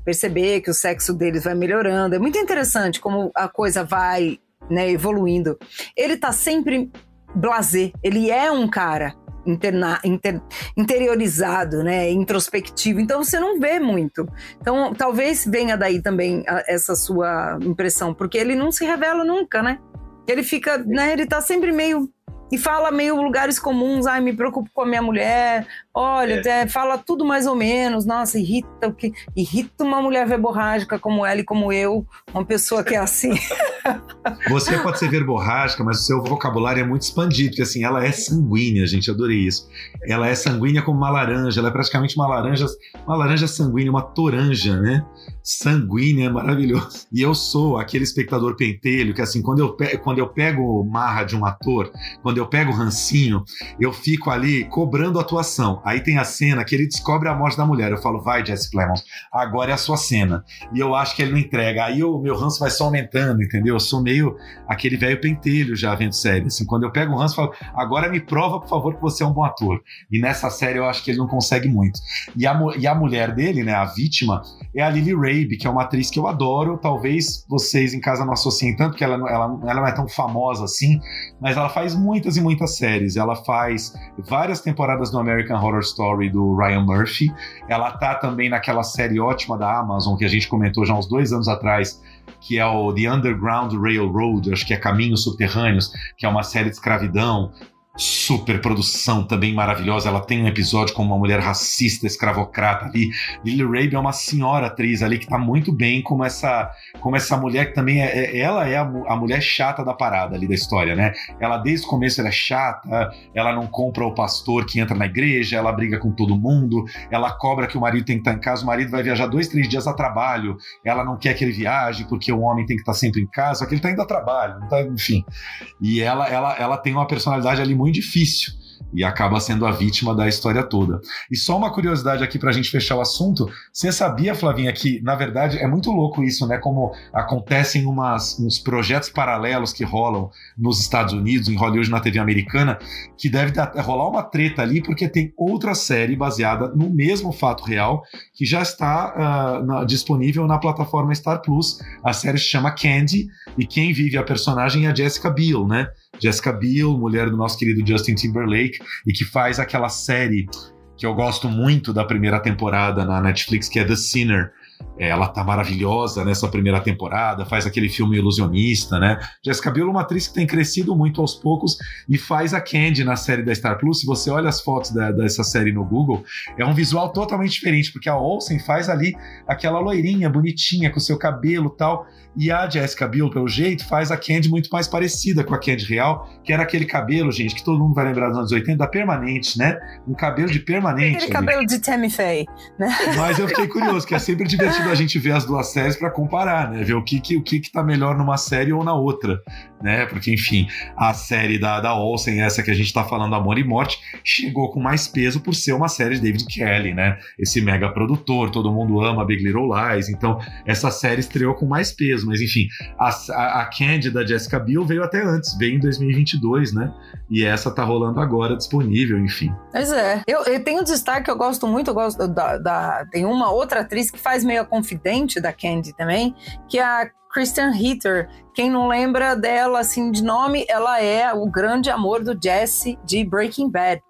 perceber que o sexo deles vai melhorando, é muito interessante como a coisa vai né, evoluindo. Ele tá sempre blazer, ele é um cara interna, inter, interiorizado, né, introspectivo. Então você não vê muito. Então talvez venha daí também a, essa sua impressão, porque ele não se revela nunca, né? Ele fica, né, ele tá sempre meio e fala meio lugares comuns, ai, me preocupo com a minha mulher, olha, é. É, fala tudo mais ou menos, nossa, irrita o que irrita uma mulher verborrágica como ela e como eu, uma pessoa que é assim. Você pode ser verborrágica, mas o seu vocabulário é muito expandido, porque assim, ela é sanguínea, gente, adorei isso. Ela é sanguínea como uma laranja, ela é praticamente uma laranja, uma laranja sanguínea, uma toranja, né? Sanguínea, maravilhoso. E eu sou aquele espectador pentelho que assim, quando eu, quando eu pego marra de um ator, quando eu pego o rancinho, eu fico ali cobrando atuação. Aí tem a cena que ele descobre a morte da mulher. Eu falo, vai, Jesse Plemons, agora é a sua cena. E eu acho que ele não entrega. Aí o meu ranço vai só aumentando, entendeu? Eu sou meio aquele velho pentelho já vendo série. Assim, quando eu pego o ranço, eu falo, agora me prova, por favor, que você é um bom ator. E nessa série eu acho que ele não consegue muito. E a, e a mulher dele, né, a vítima, é a Lily Rabe, que é uma atriz que eu adoro. Talvez vocês em casa não associem tanto, porque ela, ela, ela não é tão famosa assim, mas ela faz muitas e muitas séries. Ela faz várias temporadas do American Horror Story do Ryan Murphy. Ela tá também naquela série ótima da Amazon que a gente comentou já uns dois anos atrás, que é o The Underground Railroad, acho que é Caminhos Subterrâneos, que é uma série de escravidão super produção também maravilhosa. Ela tem um episódio com uma mulher racista, escravocrata ali. Lily Rabe é uma senhora atriz ali que tá muito bem como essa, como essa mulher que também é, é ela é a, a, mulher chata da parada ali da história, né? Ela desde o começo ela é chata, ela não compra o pastor que entra na igreja, ela briga com todo mundo, ela cobra que o marido tem que estar em casa, o marido vai viajar dois, três dias a trabalho, ela não quer que ele viaje porque o homem tem que estar sempre em casa, só que ele tá indo a trabalho, tá, enfim. E ela, ela, ela tem uma personalidade ali muito difícil e acaba sendo a vítima da história toda. E só uma curiosidade aqui para a gente fechar o assunto: você sabia, Flavinha, que na verdade é muito louco isso, né? Como acontecem umas, uns projetos paralelos que rolam nos Estados Unidos, em Hollywood, na TV americana, que deve rolar uma treta ali, porque tem outra série baseada no mesmo fato real que já está uh, na, disponível na plataforma Star Plus. A série se chama Candy e quem vive a personagem é a Jessica Biel, né? Jessica Biel, mulher do nosso querido Justin Timberlake, e que faz aquela série que eu gosto muito da primeira temporada na Netflix, que é The Sinner, ela tá maravilhosa nessa primeira temporada, faz aquele filme ilusionista, né? Jessica Biel é uma atriz que tem crescido muito aos poucos e faz a Candy na série da Star Plus. Se você olha as fotos da, dessa série no Google, é um visual totalmente diferente, porque a Olsen faz ali aquela loirinha bonitinha com seu cabelo tal, e a Jessica Biel, pelo jeito, faz a Candy muito mais parecida com a Candy real, que era aquele cabelo, gente, que todo mundo vai lembrar dos anos 80, da permanente, né? Um cabelo de permanente. Aquele ali. cabelo de Tammy Faye, né? Mas eu fiquei curioso, que é sempre divertido importante da gente ver as duas séries para comparar, né? Ver o que, que, o que, que tá melhor numa série ou na outra, né? Porque, enfim, a série da, da Olsen, essa que a gente tá falando, Amor e Morte, chegou com mais peso por ser uma série de David Kelly, né? Esse mega produtor, todo mundo ama Big Little Lies, então essa série estreou com mais peso, mas enfim, a, a, a Candy da Jessica Biel veio até antes, veio em 2022, né? E essa tá rolando agora, disponível, enfim. Pois é. Eu, eu tenho um destaque que eu gosto muito, eu gosto da, da, Tem uma outra atriz que faz meio a confidente da Candy também, que é a Kristen Ritter. Quem não lembra dela assim de nome, ela é o grande amor do Jesse de Breaking Bad.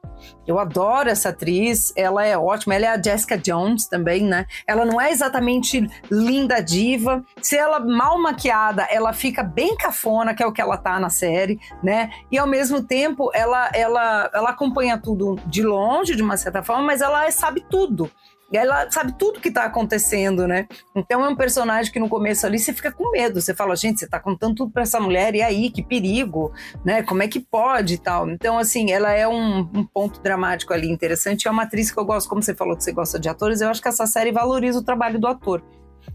Eu adoro essa atriz, ela é ótima. Ela é a Jessica Jones também, né? Ela não é exatamente linda diva. Se ela mal maquiada, ela fica bem cafona, que é o que ela tá na série, né? E ao mesmo tempo, ela ela ela acompanha tudo de longe, de uma certa forma, mas ela sabe tudo. E ela sabe tudo que tá acontecendo, né? Então é um personagem que no começo ali você fica com medo. Você fala, gente, você tá contando tudo pra essa mulher, e aí, que perigo, né? Como é que pode e tal? Então, assim, ela é um, um ponto dramático ali interessante. É uma atriz que eu gosto, como você falou que você gosta de atores, eu acho que essa série valoriza o trabalho do ator.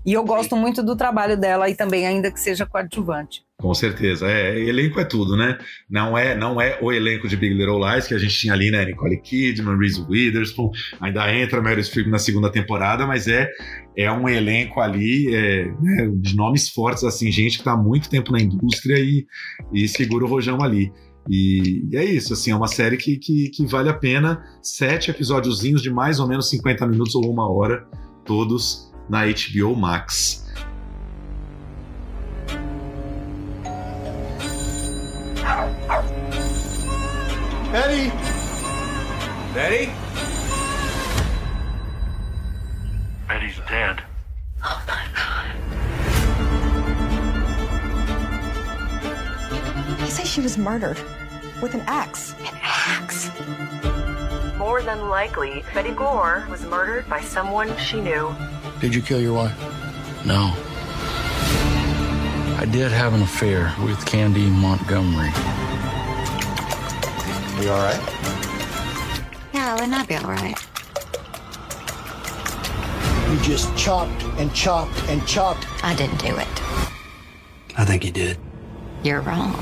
E eu gosto muito do trabalho dela e também, ainda que seja coadjuvante. Com certeza. É, elenco é tudo, né? Não é, não é o elenco de Big Little Lies que a gente tinha ali, né? Nicole Kidman, Reese Witherspoon, ainda entra Meryl Streep na segunda temporada, mas é, é um elenco ali é, né, de nomes fortes, assim, gente que está há muito tempo na indústria e, e segura o rojão ali. E, e, é isso, assim, é uma série que, que, que vale a pena. Sete episódiozinhos de mais ou menos 50 minutos ou uma hora, todos na HBO Max. Betty! Betty? Betty's dead. Oh my god. They say she was murdered with an axe. An axe? More than likely, Betty Gore was murdered by someone she knew. Did you kill your wife? No. I did have an affair with Candy Montgomery. Are you all right? Yeah, I would not be all right. You just chopped and chopped and chopped. I didn't do it. I think you did. You're wrong.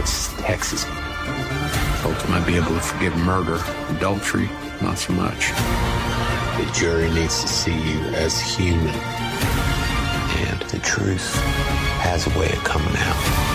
It's Texas. Folks might be able to forgive murder, adultery, not so much. The jury needs to see you as human. And the truth has a way of coming out.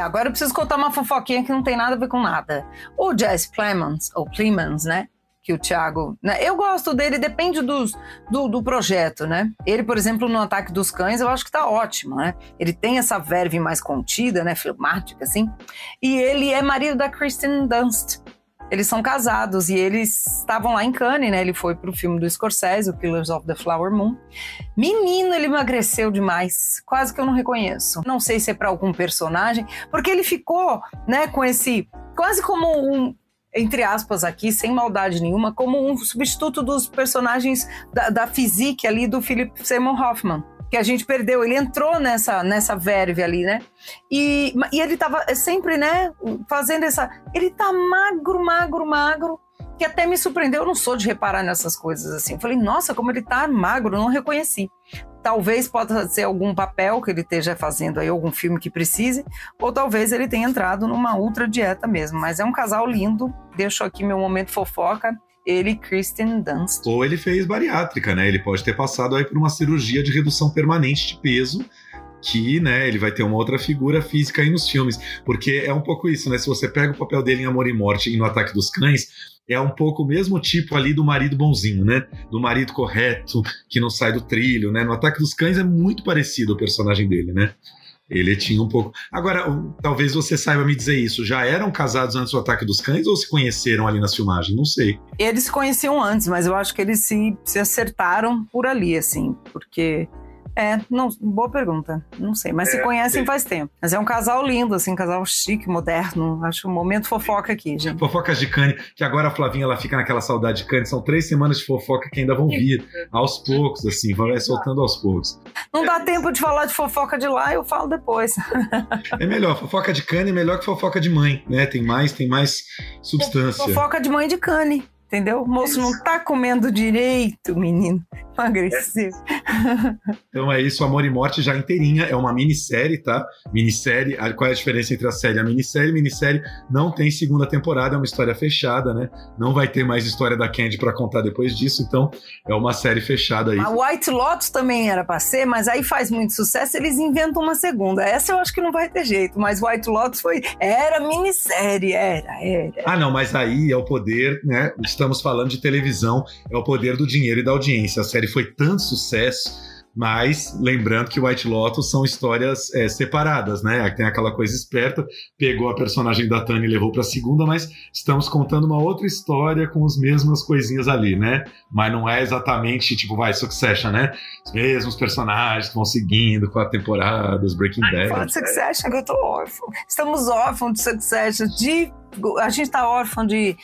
Agora eu preciso contar uma fofoquinha que não tem nada a ver com nada. O Jesse Plemons, ou Plemons, né? Que o Thiago. Né, eu gosto dele, depende dos, do, do projeto, né? Ele, por exemplo, no Ataque dos Cães, eu acho que tá ótimo, né? Ele tem essa verve mais contida, né? Filmática, assim. E ele é marido da Kristen Dunst. Eles são casados e eles estavam lá em Cannes, né? Ele foi pro filme do Scorsese, o Killers of the Flower Moon. Menino, ele emagreceu demais. Quase que eu não reconheço. Não sei se é para algum personagem, porque ele ficou, né, com esse quase como um entre aspas aqui, sem maldade nenhuma, como um substituto dos personagens da, da physique ali do Philip Seymour Hoffman que a gente perdeu. Ele entrou nessa, nessa verve ali, né? E, e ele tava sempre, né, fazendo essa. Ele tá magro, magro, magro. Que até me surpreendeu, eu não sou de reparar nessas coisas assim. Falei, nossa, como ele tá magro, não reconheci. Talvez possa ser algum papel que ele esteja fazendo aí, algum filme que precise, ou talvez ele tenha entrado numa ultra dieta mesmo. Mas é um casal lindo. Deixo aqui meu momento fofoca ele Kristen Dunst. Ou ele fez bariátrica, né? Ele pode ter passado aí por uma cirurgia de redução permanente de peso que, né, ele vai ter uma outra figura física aí nos filmes, porque é um pouco isso, né? Se você pega o papel dele em Amor e Morte e no Ataque dos Cães, é um pouco o mesmo tipo ali do marido bonzinho, né? Do marido correto, que não sai do trilho, né? No Ataque dos Cães é muito parecido o personagem dele, né? Ele tinha um pouco. Agora, talvez você saiba me dizer isso. Já eram casados antes do ataque dos cães ou se conheceram ali nas filmagens? Não sei. Eles se conheciam antes, mas eu acho que eles se, se acertaram por ali, assim, porque. É, não, boa pergunta. Não sei, mas é, se conhecem faz tempo. Mas é um casal lindo, assim, um casal chique, moderno. Acho um momento fofoca aqui, gente. Fofocas de Cane, que agora a Flavinha ela fica naquela saudade de Cane. São três semanas de fofoca que ainda vão vir aos poucos, assim, vai soltando aos poucos. Não dá tempo de falar de fofoca de lá, eu falo depois. É melhor, fofoca de cane é melhor que fofoca de mãe, né? Tem mais, tem mais substância. Fofoca de mãe de cane. Entendeu? O moço não tá comendo direito, menino. Agressivo. Então é isso, Amor e Morte já inteirinha. É uma minissérie, tá? Minissérie. Qual é a diferença entre a série e a minissérie? Minissérie não tem segunda temporada, é uma história fechada, né? Não vai ter mais história da Candy para contar depois disso, então é uma série fechada aí. A White Lotus também era pra ser, mas aí faz muito sucesso, eles inventam uma segunda. Essa eu acho que não vai ter jeito, mas White Lotus foi. Era minissérie, era, era. Ah, não, mas aí é o poder, né? Estamos falando de televisão, é o poder do dinheiro e da audiência. A série foi tanto sucesso. Mas lembrando que White Lotus são histórias é, separadas, né? Tem aquela coisa esperta, pegou a personagem da Tânia e levou para a segunda, mas estamos contando uma outra história com as mesmas coisinhas ali, né? Mas não é exatamente tipo, vai, Succession, né? Os mesmos personagens vão seguindo com a temporada, os Breaking Bad. Fala de Succession, que eu tô órfão. Estamos órfãos de Succession, de a gente está órfão de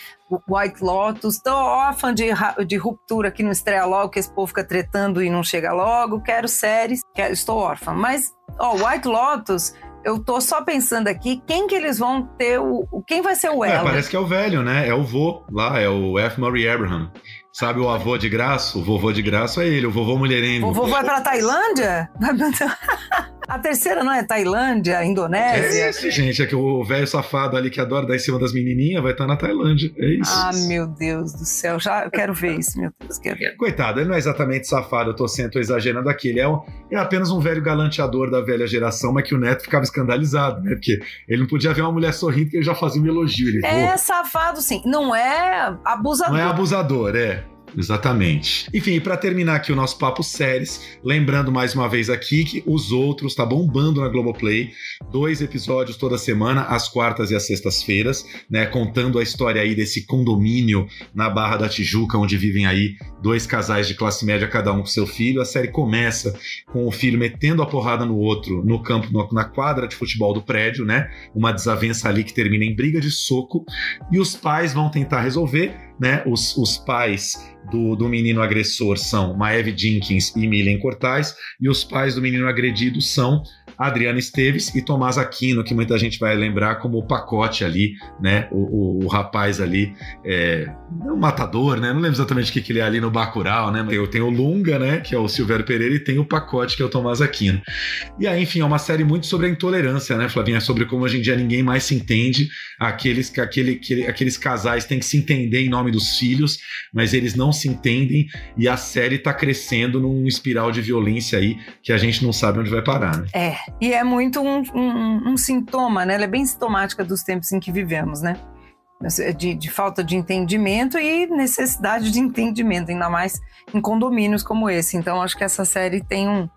White Lotus, tô órfã de, de ruptura que não estreia logo, que esse povo fica tretando e não chega logo, quero séries, quero, estou órfã. Mas, ó, White Lotus, eu tô só pensando aqui, quem que eles vão ter o... Quem vai ser o É, Ela? parece que é o velho, né? É o vô lá, é o F. Murray Abraham. Sabe o avô de graça? O vovô de graça é ele, o vovô mulherengo. O vovô vai pra Tailândia? A terceira não é Tailândia, Indonésia? É isso, gente. É que o velho safado ali que adora dar em cima das menininhas vai estar na Tailândia. É isso. Ah, meu Deus do céu. Já eu quero ver isso, meu Deus. Quero ver. Coitado, ele não é exatamente safado, eu tô sendo tô exagerando aqui. Ele é, um, é apenas um velho galanteador da velha geração, mas que o neto ficava escandalizado, né? Porque ele não podia ver uma mulher sorrindo que ele já fazia um elogio. Ele, É "Pô, safado, sim. Não é abusador. Não é abusador, é. Exatamente. Enfim, para terminar aqui o nosso papo séries, lembrando mais uma vez aqui que os outros tá bombando na Globoplay, dois episódios toda semana, às quartas e às sextas-feiras, né, contando a história aí desse condomínio na Barra da Tijuca, onde vivem aí dois casais de classe média cada um com seu filho. A série começa com o filho metendo a porrada no outro no campo, na quadra de futebol do prédio, né? Uma desavença ali que termina em briga de soco e os pais vão tentar resolver, né? Os, os pais do, do menino agressor são Maeve Jenkins e Milen Cortais, e os pais do menino agredido são Adriana Esteves e Tomás Aquino, que muita gente vai lembrar como o pacote ali, né? O, o, o rapaz ali, é, um matador, né? Não lembro exatamente o que, que ele é ali no Bacurau, né? Tem, tem o Lunga, né? Que é o Silvério Pereira, e tem o pacote, que é o Tomás Aquino. E aí, enfim, é uma série muito sobre a intolerância, né, Flavinha? Sobre como hoje em dia ninguém mais se entende. Aqueles, aquele, aquele, aqueles casais têm que se entender em nome dos filhos, mas eles não se entendem. E a série tá crescendo num espiral de violência aí que a gente não sabe onde vai parar, né? É, e é muito um, um- um sintoma, né? Ela é bem sintomática dos tempos em que vivemos, né? De, de falta de entendimento e necessidade de entendimento, ainda mais em condomínios como esse. Então, acho que essa série tem um,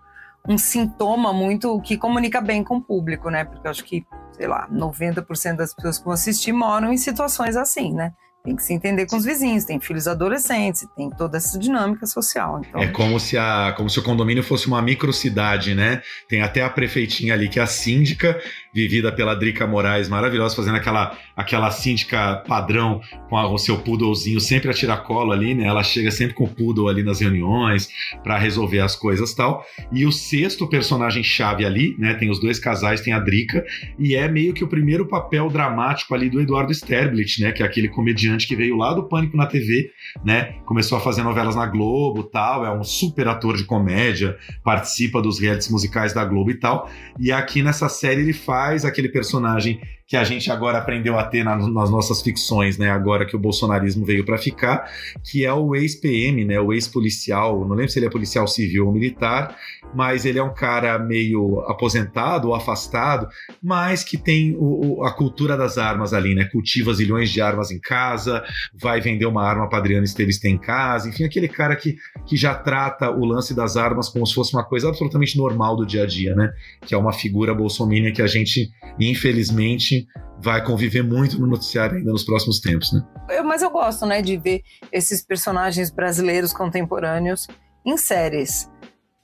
um sintoma muito que comunica bem com o público, né? Porque acho que, sei lá, 90% das pessoas que vão assistir moram em situações assim, né? Tem que se entender com os vizinhos, tem filhos adolescentes, tem toda essa dinâmica social. Então, É como se, a, como se o condomínio fosse uma microcidade, né? Tem até a prefeitinha ali, que é a síndica, vivida pela Drica Moraes, maravilhosa, fazendo aquela, aquela síndica padrão com a- o seu poodlezinho sempre a tiracolo ali, né? Ela chega sempre com o poodle ali nas reuniões para resolver as coisas tal. E o sexto personagem chave ali, né? Tem os dois casais, tem a Drica, e é meio que o primeiro papel dramático ali do Eduardo Sterblit, né? Que é aquele comediante que veio lá do Pânico na TV, né? Começou a fazer novelas na Globo tal, é um super ator de comédia, participa dos realities musicais da Globo e tal. E aqui nessa série ele faz aquele personagem que a gente agora aprendeu a ter na- nas nossas ficções, né? Agora que o bolsonarismo veio para ficar, que é o ex-PM, né? O ex-policial, não lembro se ele é policial civil ou militar, mas ele é um cara meio aposentado ou afastado, mas que tem o- o- a cultura das armas ali, né? Cultiva zilhões de armas em casa, vai vender uma arma para Adriana Esteves ter em casa, enfim, aquele cara que, que já trata o lance das armas como se fosse uma coisa absolutamente normal do dia a dia, né? Que é uma figura bolsominion que a gente, infelizmente, vai conviver muito no noticiário ainda nos próximos tempos, né? Eu- mas eu gosto, né, de ver esses personagens brasileiros contemporâneos em séries.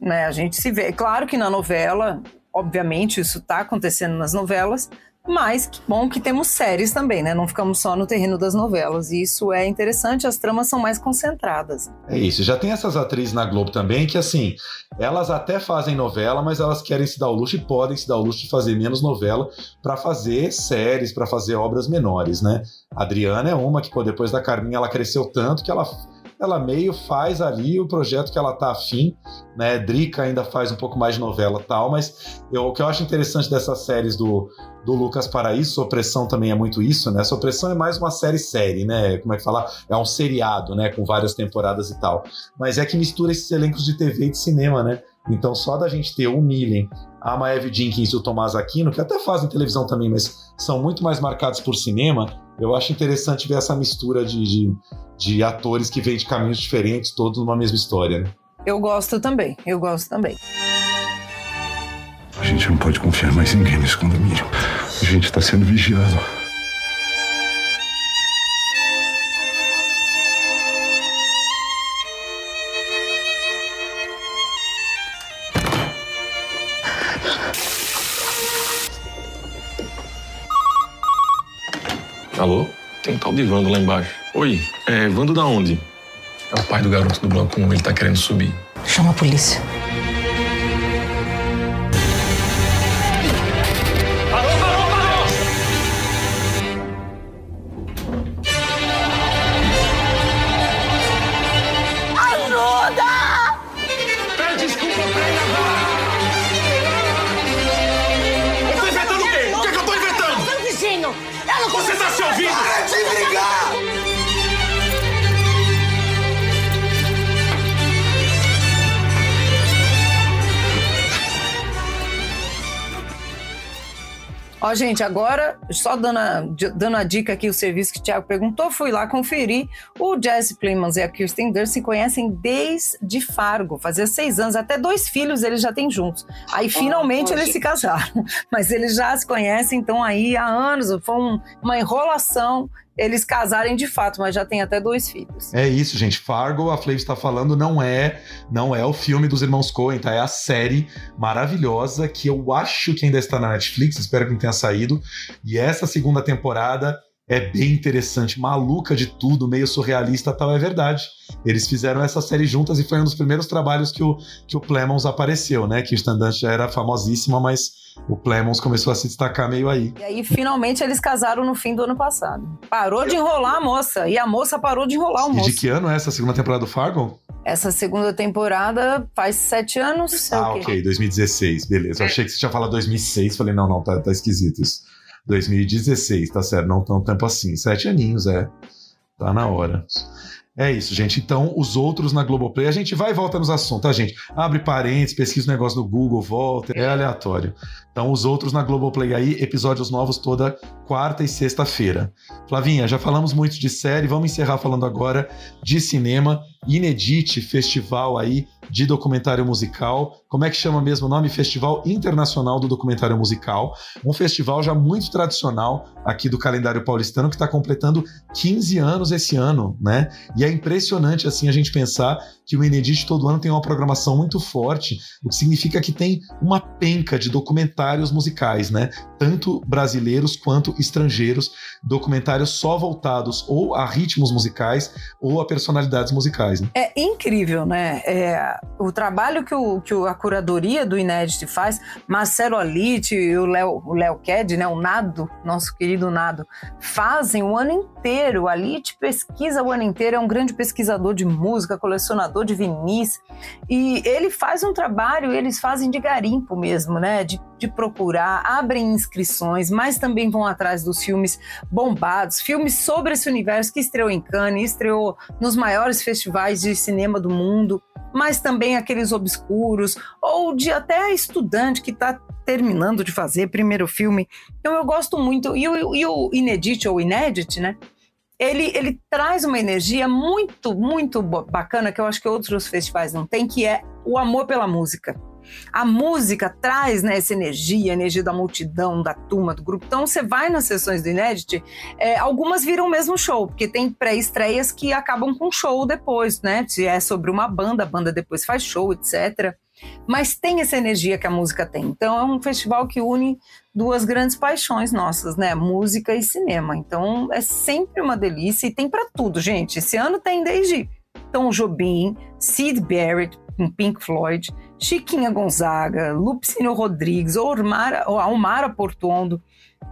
Né? A gente se vê. Claro que na novela, obviamente, isso está acontecendo nas novelas, Mas que bom que temos séries também, né? Não ficamos só no terreno das novelas. E isso é interessante, as tramas são mais concentradas. É isso. Já tem essas atrizes na Globo também que, assim, elas até fazem novela, mas elas querem se dar o luxo e podem se dar o luxo de fazer menos novela para fazer séries, para fazer obras menores, né? A Adriana é uma que, pô, depois da Carminha, ela cresceu tanto que ela ela meio faz ali o projeto que ela tá afim, né? Drica ainda faz um pouco mais de novela tal, mas eu, o que eu acho interessante dessas séries do, do Lucas Paraíso, Opressão também é muito isso, né? Opressão é mais uma série-série, né? Como é que fala? É um seriado, né? Com várias temporadas e tal. Mas é que mistura esses elencos de TV e de cinema, né? Então, só da gente ter o Millen, a Maeve Jenkins e o Tomás Aquino, que até fazem televisão também, mas são muito mais marcados por cinema, eu acho interessante ver essa mistura de, de, de atores que vêm de caminhos diferentes, todos numa mesma história. Né? Eu gosto também, eu gosto também. A gente não pode confiar mais em ninguém nesse condomínio. A gente está sendo vigiado. De Vando lá embaixo. Oi, é Vando da onde? É o pai do garoto do Bloco 1, ele tá querendo subir. Chama a polícia. Gente, agora, só dando a, dando a dica aqui, o serviço que o Thiago perguntou, fui lá conferir. O Jesse Plemons e a Kirsten Dunst se conhecem desde Fargo, fazia seis anos, até dois filhos eles já têm juntos. Aí, finalmente, eles se casaram. Mas eles já se conhecem, então, aí há anos, foi um- uma enrolação eles casarem de fato, mas já tem até dois filhos. É isso, gente. Fargo, a Flav está falando, não é, não é o filme dos irmãos Coen, tá? É a série maravilhosa que eu acho que ainda está na Netflix, espero que não tenha saído. E essa segunda temporada é bem interessante, maluca de tudo, meio surrealista tal, é verdade. Eles fizeram essa série juntas e foi um dos primeiros trabalhos que o, que o Plemons apareceu, né? Kirsten Dunst já era famosíssima, mas o Plemons começou a se destacar meio aí. E aí, finalmente, eles casaram no fim do ano passado. Parou de enrolar a moça, e a moça parou de enrolar o E moço. de que ano é essa segunda temporada do Fargo? Essa segunda temporada faz sete anos. é o Ah, ok, 2016, beleza. Eu achei que você tinha falado 2006, falei, não, não, tá, tá esquisito isso. 2016, tá certo, não tão tempo assim. Sete aninhos, é. Tá na hora. É isso, gente. Então, os outros na Globoplay, a gente vai e volta nos assuntos, tá, gente? Abre parênteses, pesquisa o negócio no Google, volta, é aleatório. Então, os outros na Globoplay aí, episódios novos toda quarta e sexta-feira. Flavinha, já falamos muito de série, vamos encerrar falando agora de cinema. Inedite Festival aí de documentário musical. Como é que chama mesmo o nome? Festival Internacional do Documentário Musical. Um festival já muito tradicional aqui do calendário paulistano que está completando 15 anos esse ano, né? E é impressionante assim a gente pensar que o Inedite todo ano tem uma programação muito forte, o que significa que tem uma penca de documentários musicais, né? Tanto brasileiros quanto estrangeiros, documentários só voltados ou a ritmos musicais ou a personalidades musicais. Né? É incrível, né? É, o trabalho que, o, que a curadoria do Inédit faz, Marcelo Alite e o Léo Ked, né? O Nado, nosso querido Nado, fazem o ano inteiro. Alite pesquisa o ano inteiro, é um grande pesquisador de música, colecionador de vinis. E ele faz um trabalho, eles fazem de garimpo mesmo, né? De, de procurar, abrem inscrições, mas também vão atrás dos filmes bombados, filmes sobre esse universo que estreou em Cannes, estreou nos maiores festivais de cinema do mundo, mas também aqueles obscuros, ou de até estudante que está terminando de fazer primeiro filme. Então eu gosto muito. E o, e o Inedit, ou Inédit, né? Ele, ele traz uma energia muito, muito bacana que eu acho que outros festivais não têm, que é o amor pela música. A música traz né, essa energia, a energia da multidão, da turma, do grupo. Então você vai nas sessões do Inédit, é, algumas viram mesmo show, porque tem pré-estreias que acabam com show depois, né? Se é sobre uma banda, a banda depois faz show, etc. mas tem essa energia que a música tem. Então é um festival que une duas grandes paixões nossas, né? Música e cinema. Então é sempre uma delícia e tem para tudo, gente. Esse ano tem desde Tom Jobim, Sid Barrett, com Pink Floyd, Chiquinha Gonzaga, Lupicínio Rodrigues, Ormara, Almara Portuondo.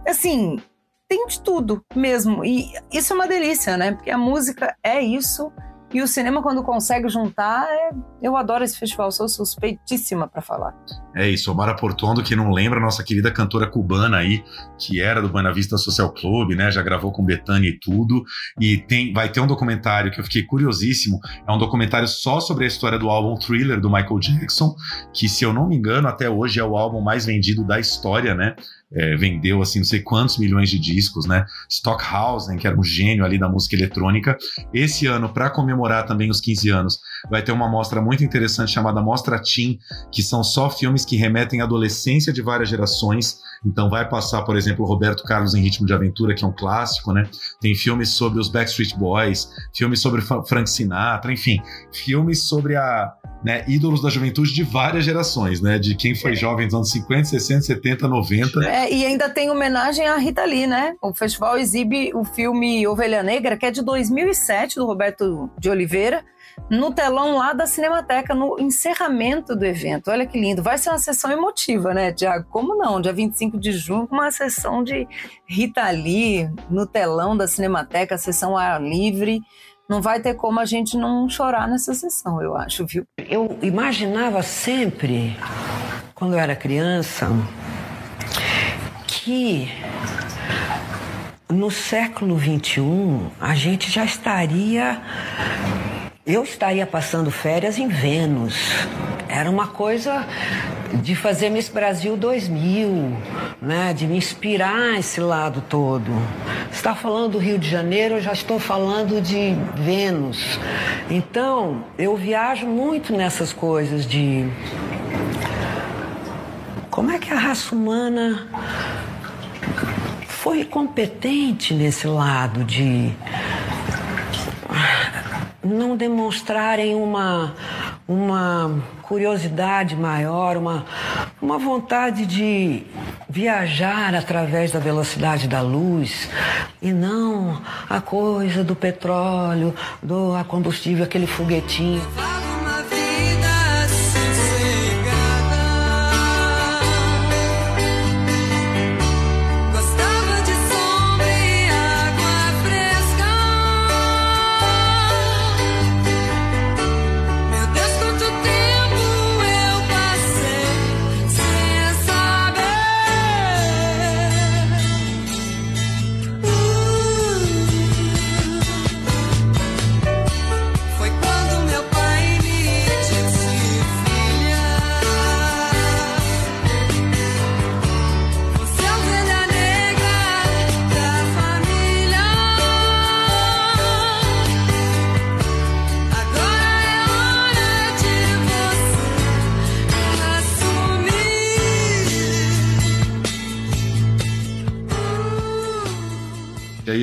Assim, tem de tudo mesmo. E isso é uma delícia, né? Porque a música é isso e o cinema, quando consegue juntar, é... eu adoro esse festival, sou suspeitíssima para falar. É isso, Omara Portondo, que não lembra nossa querida cantora cubana aí, que era do Buena Vista Social Club, né? Já gravou com Betânia e tudo. E tem, vai ter um documentário que eu fiquei curiosíssimo. É um documentário só sobre a história do álbum Thriller do Michael Jackson, que, se eu não me engano, até hoje é o álbum mais vendido da história, né? É, vendeu assim não sei quantos milhões de discos, né? Stockhausen, que era um gênio ali da música eletrônica. Esse ano, para comemorar também os 15 anos, vai ter uma mostra muito interessante chamada Mostra Teen, que são só filmes que remetem à adolescência de várias gerações. Então vai passar, por exemplo, Roberto Carlos em Ritmo de Aventura, que é um clássico, né? Tem filmes sobre os Backstreet Boys, filmes sobre Frank Sinatra, enfim, filmes sobre a né, ídolos da juventude de várias gerações, né? De quem foi jovem nos anos 50, 60, 70, 90. É, e ainda tem homenagem à Rita Lee, né? O festival exibe o filme Ovelha Negra, que é de 2007, do Roberto de Oliveira, no telão lá da Cinemateca, no encerramento do evento. Olha que lindo. Vai ser uma sessão emotiva, né, Tiago? Como não? Dia 25 de junho, uma sessão de Rita Lee no telão da Cinemateca, sessão ar livre não vai ter como a gente não chorar nessa sessão, eu acho, viu? Eu imaginava sempre, quando eu era criança, que no século XXI a gente já estaria. Eu estaria passando férias em Vênus. Era uma coisa de fazer Miss Brasil 2000, né? de me inspirar esse lado todo. Está falando do Rio de Janeiro, eu já estou falando de Vênus. Então, eu viajo muito nessas coisas de como é que a raça humana foi competente nesse lado de não demonstrarem uma uma curiosidade maior, uma, uma vontade de viajar através da velocidade da luz e não a coisa do petróleo, do a combustível, aquele foguetinho.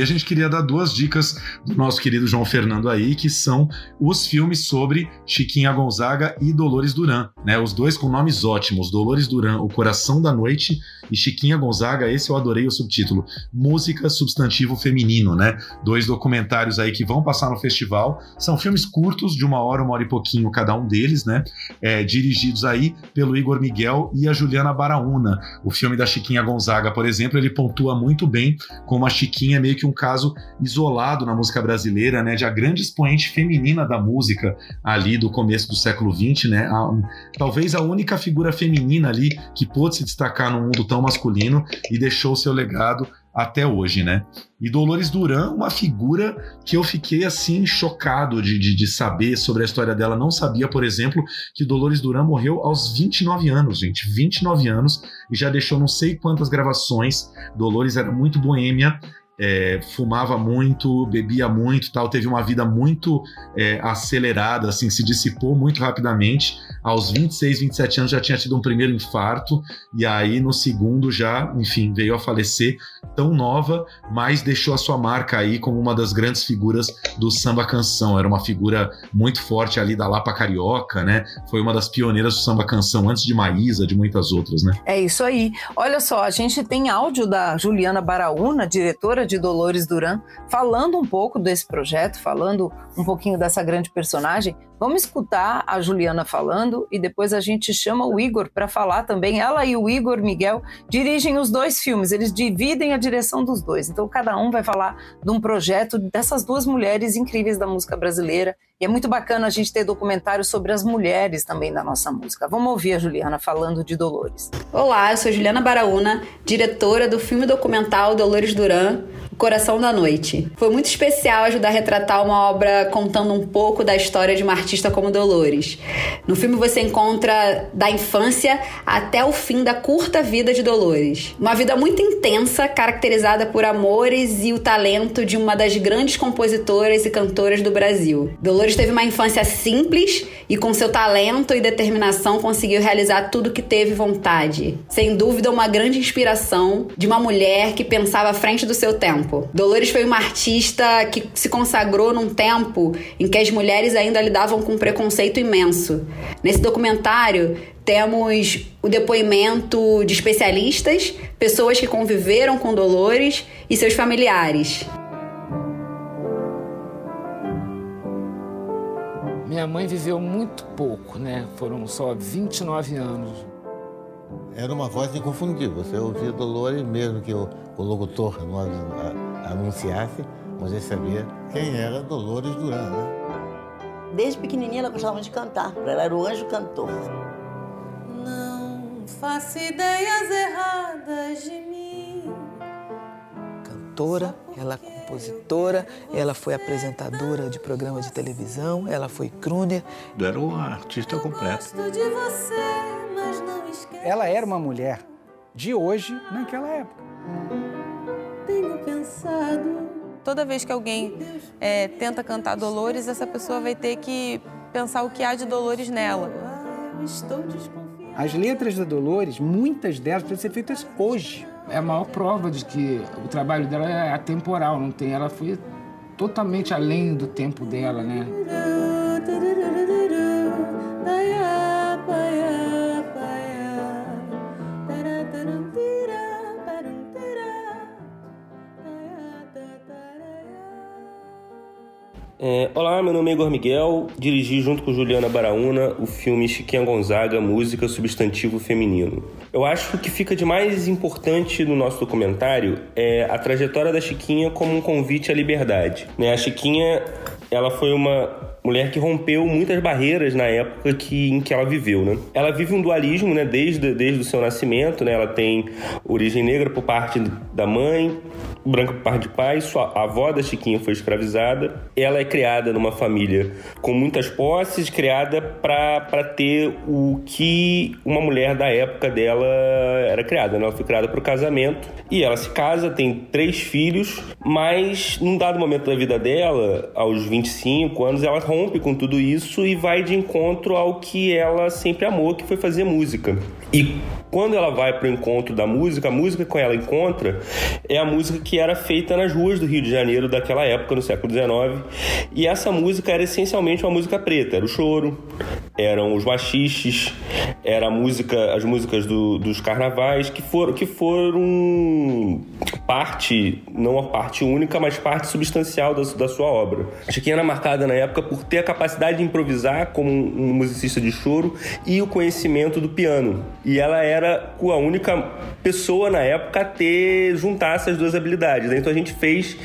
A gente queria dar duas dicas do nosso querido João Fernando aí, que são os filmes sobre Chiquinha Gonzaga e Dolores Duran, né? Os dois com nomes ótimos, Dolores Duran, O Coração da Noite e Chiquinha Gonzaga, esse eu adorei o subtítulo, Música Substantivo Feminino, né? Dois documentários aí que vão passar no festival, são filmes curtos, de uma hora, uma hora e pouquinho cada um deles, né? É, dirigidos aí pelo Igor Miguel e a Juliana Baraúna. O filme da Chiquinha Gonzaga, por exemplo, ele pontua muito bem como a Chiquinha é meio que um um caso isolado na música brasileira, né, de a grande expoente feminina da música ali do começo do século XX, né, a, talvez a única figura feminina ali que pôde se destacar num mundo tão masculino e deixou seu legado até hoje, né? E Dolores Duran, uma figura que eu fiquei assim chocado de, de, de, saber sobre a história dela. Não sabia, por exemplo, que Dolores Duran morreu aos 29 anos, gente. 29 anos e já deixou não sei quantas gravações. Dolores era muito boêmia é, fumava muito, bebia muito tal, teve uma vida muito é, acelerada, assim, se dissipou muito rapidamente. Aos 26, 27 anos já tinha tido um primeiro infarto, e aí no segundo já, enfim, veio a falecer tão nova, mas deixou a sua marca aí como uma das grandes figuras do samba canção. Era uma figura muito forte ali da Lapa Carioca, né? Foi uma das pioneiras do samba canção, antes de Maísa, de muitas outras, né? É isso aí. Olha só, a gente tem áudio da Juliana Baraúna, diretora de Dolores Duran, falando um pouco desse projeto, falando um pouquinho dessa grande personagem. Vamos escutar a Juliana falando e depois a gente chama o Igor para falar também. Ela e o Igor Miguel dirigem os dois filmes, eles dividem a direção dos dois. Então cada um vai falar de um projeto dessas duas mulheres incríveis da música brasileira. E é muito bacana a gente ter documentários sobre as mulheres também da nossa música. Vamos ouvir a Juliana falando de Dolores. Olá, eu sou Juliana Baraúna, diretora do filme documental Dolores Duran, o Coração da Noite. Foi muito especial ajudar a retratar uma obra contando um pouco da história de uma artista como Dolores. No filme você encontra da infância até o fim da curta vida de Dolores. Uma vida muito intensa, caracterizada por amores e o talento de uma das grandes compositoras e cantoras do Brasil. Dolores teve uma infância simples e com seu talento e determinação conseguiu realizar tudo que teve vontade. Sem dúvida, uma grande inspiração de uma mulher que pensava à frente do seu tempo tempo. Dolores foi uma artista que se consagrou num tempo em que as mulheres ainda lidavam com um preconceito imenso. Nesse documentário, temos o depoimento de especialistas, pessoas que conviveram com Dolores e seus familiares. Minha mãe viveu muito pouco, né? Foram só 29 anos. Era uma voz inconfundível. Você ouvia Dolores, mesmo que o, o locutor não anunciasse, você sabia quem era Dolores Duran, né? Desde pequenininha ela gostava de cantar. Ela era o anjo cantor. Não faço ideias erradas de mim. Cantora, ela é compositora, ela foi apresentadora de programa de televisão, ela foi crooner. Era uma artista completa. De você, mas não ela era uma mulher de hoje naquela época. Tenho pensado. Toda vez que alguém é, tenta cantar Dolores, essa pessoa vai ter que pensar o que há de Dolores nela. Estou desconfiada. As letras da Dolores, muitas delas precisam ser feitas hoje. É a maior prova de que o trabalho dela é atemporal, não tem. Ela foi totalmente além do tempo dela, né? É, olá, meu nome é Igor Miguel, dirigi junto com Juliana Baraúna o filme Chiquinha Gonzaga, Música Substantivo Feminino. Eu acho que fica de mais importante no nosso documentário é a trajetória da Chiquinha como um convite à liberdade. Né? A Chiquinha ela foi uma mulher que rompeu muitas barreiras na época que, em que ela viveu, né? Ela vive um dualismo, né, desde, desde o seu nascimento, né? Ela tem origem negra por parte da mãe, branca por de pai, sua avó da Chiquinha foi escravizada. Ela é criada numa família com muitas posses, criada para ter o que uma mulher da época dela era criada, né? Ela foi criada para o casamento e ela se casa, tem três filhos, mas num dado momento da vida dela, aos 25 anos, ela rompe com tudo isso e vai de encontro ao que ela sempre amou, que foi fazer música. E quando ela vai para o encontro da música, a música que ela encontra é a música que era feita nas ruas do Rio de Janeiro daquela época, no século XIX. E essa música era essencialmente uma música preta, era o choro, eram os machiches, era música, as músicas do, dos carnavais que foram que foram parte, não a parte única, mas parte substancial da, da sua obra. Chiquinha era marcada na época por ter a capacidade de improvisar como um, musicista de choro e o conhecimento do piano. E ela era a única pessoa na época a ter juntar essas duas habilidades. Né? Então a gente fez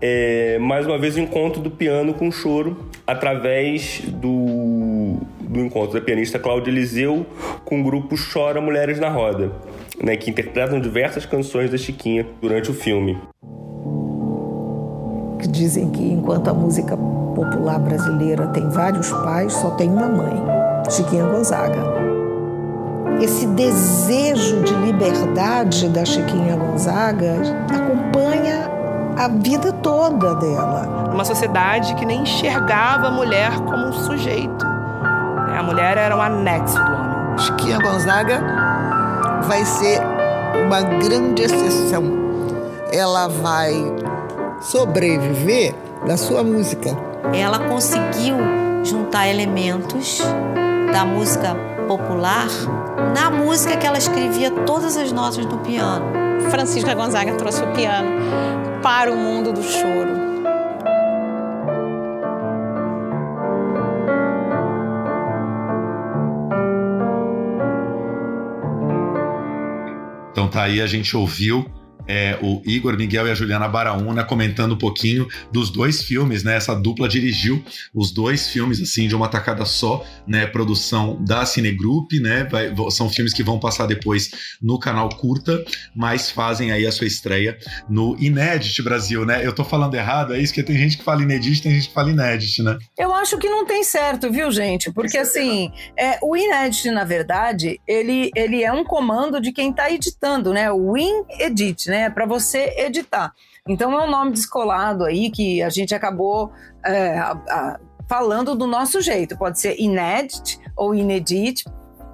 é, mais uma vez o encontro do piano com o choro através do, do encontro da pianista Cláudia Eliseu com o grupo Chora Mulheres na Roda, né, que interpretam diversas canções da Chiquinha durante o filme. Dizem que enquanto a música popular brasileira tem vários pais, só tem uma mãe, Chiquinha Gonzaga esse desejo de liberdade da Chiquinha Gonzaga acompanha a vida toda dela. Uma sociedade que nem enxergava a mulher como um sujeito. A mulher era um anexo do homem. Chiquinha Gonzaga vai ser uma grande exceção. Ela vai sobreviver da sua música. Ela conseguiu juntar elementos da música popular na música que ela escrevia todas as notas no piano. Francisca Gonzaga trouxe o piano para o mundo do choro. Então tá aí, a gente ouviu é, o Igor Miguel e a Juliana Baraúna comentando um pouquinho dos dois filmes, né? Essa dupla dirigiu os dois filmes, assim, de uma tacada só, né? Produção da Cinegroup, né? Vai, são filmes que vão passar depois no canal Curta, mas fazem aí a sua estreia no Inédit Brasil, né? Eu tô falando errado, é isso que tem gente que fala Inédit, tem gente que fala Inédit, né? Eu acho que não tem certo, viu, gente? Porque, assim, é, o Inédit, na verdade, ele, ele é um comando de quem tá editando, né? O WinEdit, né? Para você editar. Então é um nome descolado aí que a gente acabou é, a, a, falando do nosso jeito. Pode ser Inedit ou Inedit,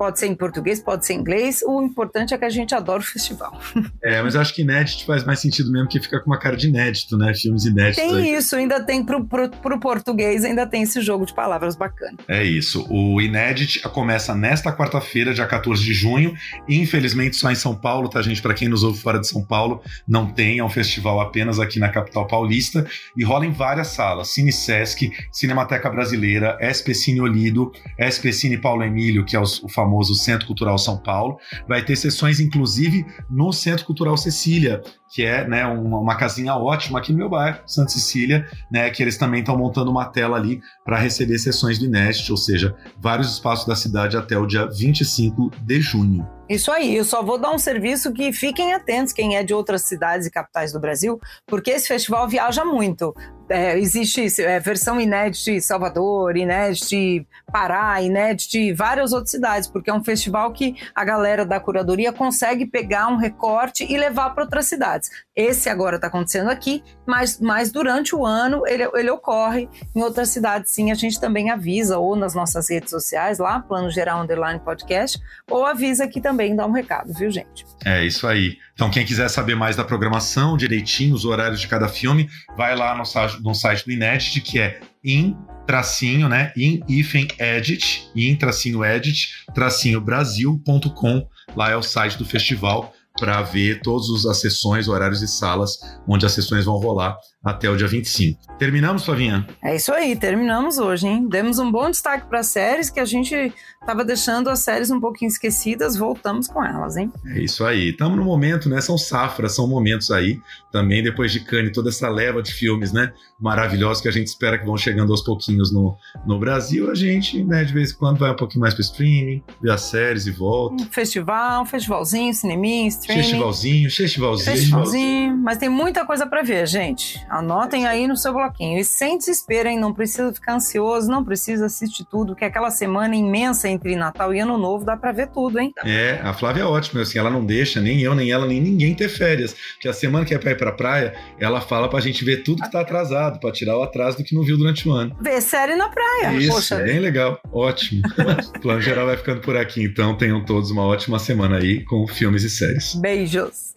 pode ser em português, pode ser em inglês. O importante é que a gente adora o festival. É, mas eu acho que inédito faz mais sentido mesmo que fica com uma cara de inédito, né? Filmes inéditos. Tem aí. isso, ainda tem pro, pro, pro, português, ainda tem esse jogo de palavras bacana. É isso. O Inédit começa nesta quarta-feira, dia 14 de junho. Infelizmente, só em São Paulo, tá, gente? Para quem nos ouve fora de São Paulo, não tem. É um festival apenas aqui na capital paulista. E rola em várias salas: Cine Sesc, Cinemateca Brasileira, SP Cine Olido, SP Cine Paulo Emílio, que é o, o famoso famoso Centro Cultural São Paulo. Vai ter sessões, inclusive, no Centro Cultural Cecília, que é né, uma, uma, casinha ótima aqui no meu bairro, Santa Cecília, né, que eles também estão montando uma tela ali para receber sessões do Inest, ou seja, vários espaços da cidade até o dia 25 de junho. Isso aí, eu só vou dar um serviço que fiquem atentos, quem é de outras cidades e capitais do Brasil, porque esse festival viaja muito. É, existe é, versão inédita de Salvador, inédita de Pará, inédita de várias outras cidades, porque é um festival que a galera da curadoria consegue pegar um recorte e levar para outras cidades. Esse agora está acontecendo aqui, mas, mas durante o ano ele, ele ocorre em outras cidades, sim. A gente também avisa, ou nas nossas redes sociais, lá, Plano Geral Underline Podcast, ou avisa aqui também, dá um recado, viu, gente? É isso aí. Então, quem quiser saber mais da programação, direitinho, os horários de cada filme, vai lá no, no site do Inédit, que é in tracinho, né, in hífen edit, in tracinho edit, tracinho brasil.com, lá é o site do festival, para ver todas as sessões, horários e salas onde as sessões vão rolar até o dia 25. Terminamos, Flavinha? É isso aí, terminamos hoje, hein? Demos um bom destaque para séries que a gente estava deixando as séries um pouquinho esquecidas, voltamos com elas, hein? É isso aí. Estamos no momento, né? São safras, são momentos aí. Também depois de Cannes, toda essa leva de filmes, né? Maravilhosos que a gente espera que vão chegando aos pouquinhos no, no Brasil. A gente, né, de vez em quando vai um pouquinho mais para streaming, ver as séries e volta. Um festival, um festivalzinho, cineminha, streaming. Festivalzinho, festivalzinho. Festivalzinho, mas tem muita coisa para ver, gente. Anotem aí no seu bloquinho. E sem desespero, hein? Não precisa ficar ansioso, não precisa assistir tudo, que aquela semana imensa entre Natal e Ano Novo dá pra ver tudo, hein? É, a Flávia é ótima, assim, ela não deixa nem eu, nem ela, nem ninguém ter férias. Porque a semana que é pra ir pra praia, ela fala pra gente ver tudo que tá atrasado, pra tirar o atraso do que não viu durante o ano. Ver série na praia. Isso, Poxa. bem legal, ótimo. o plano geral vai ficando por aqui, então tenham todos uma ótima semana aí com filmes e séries. Beijos.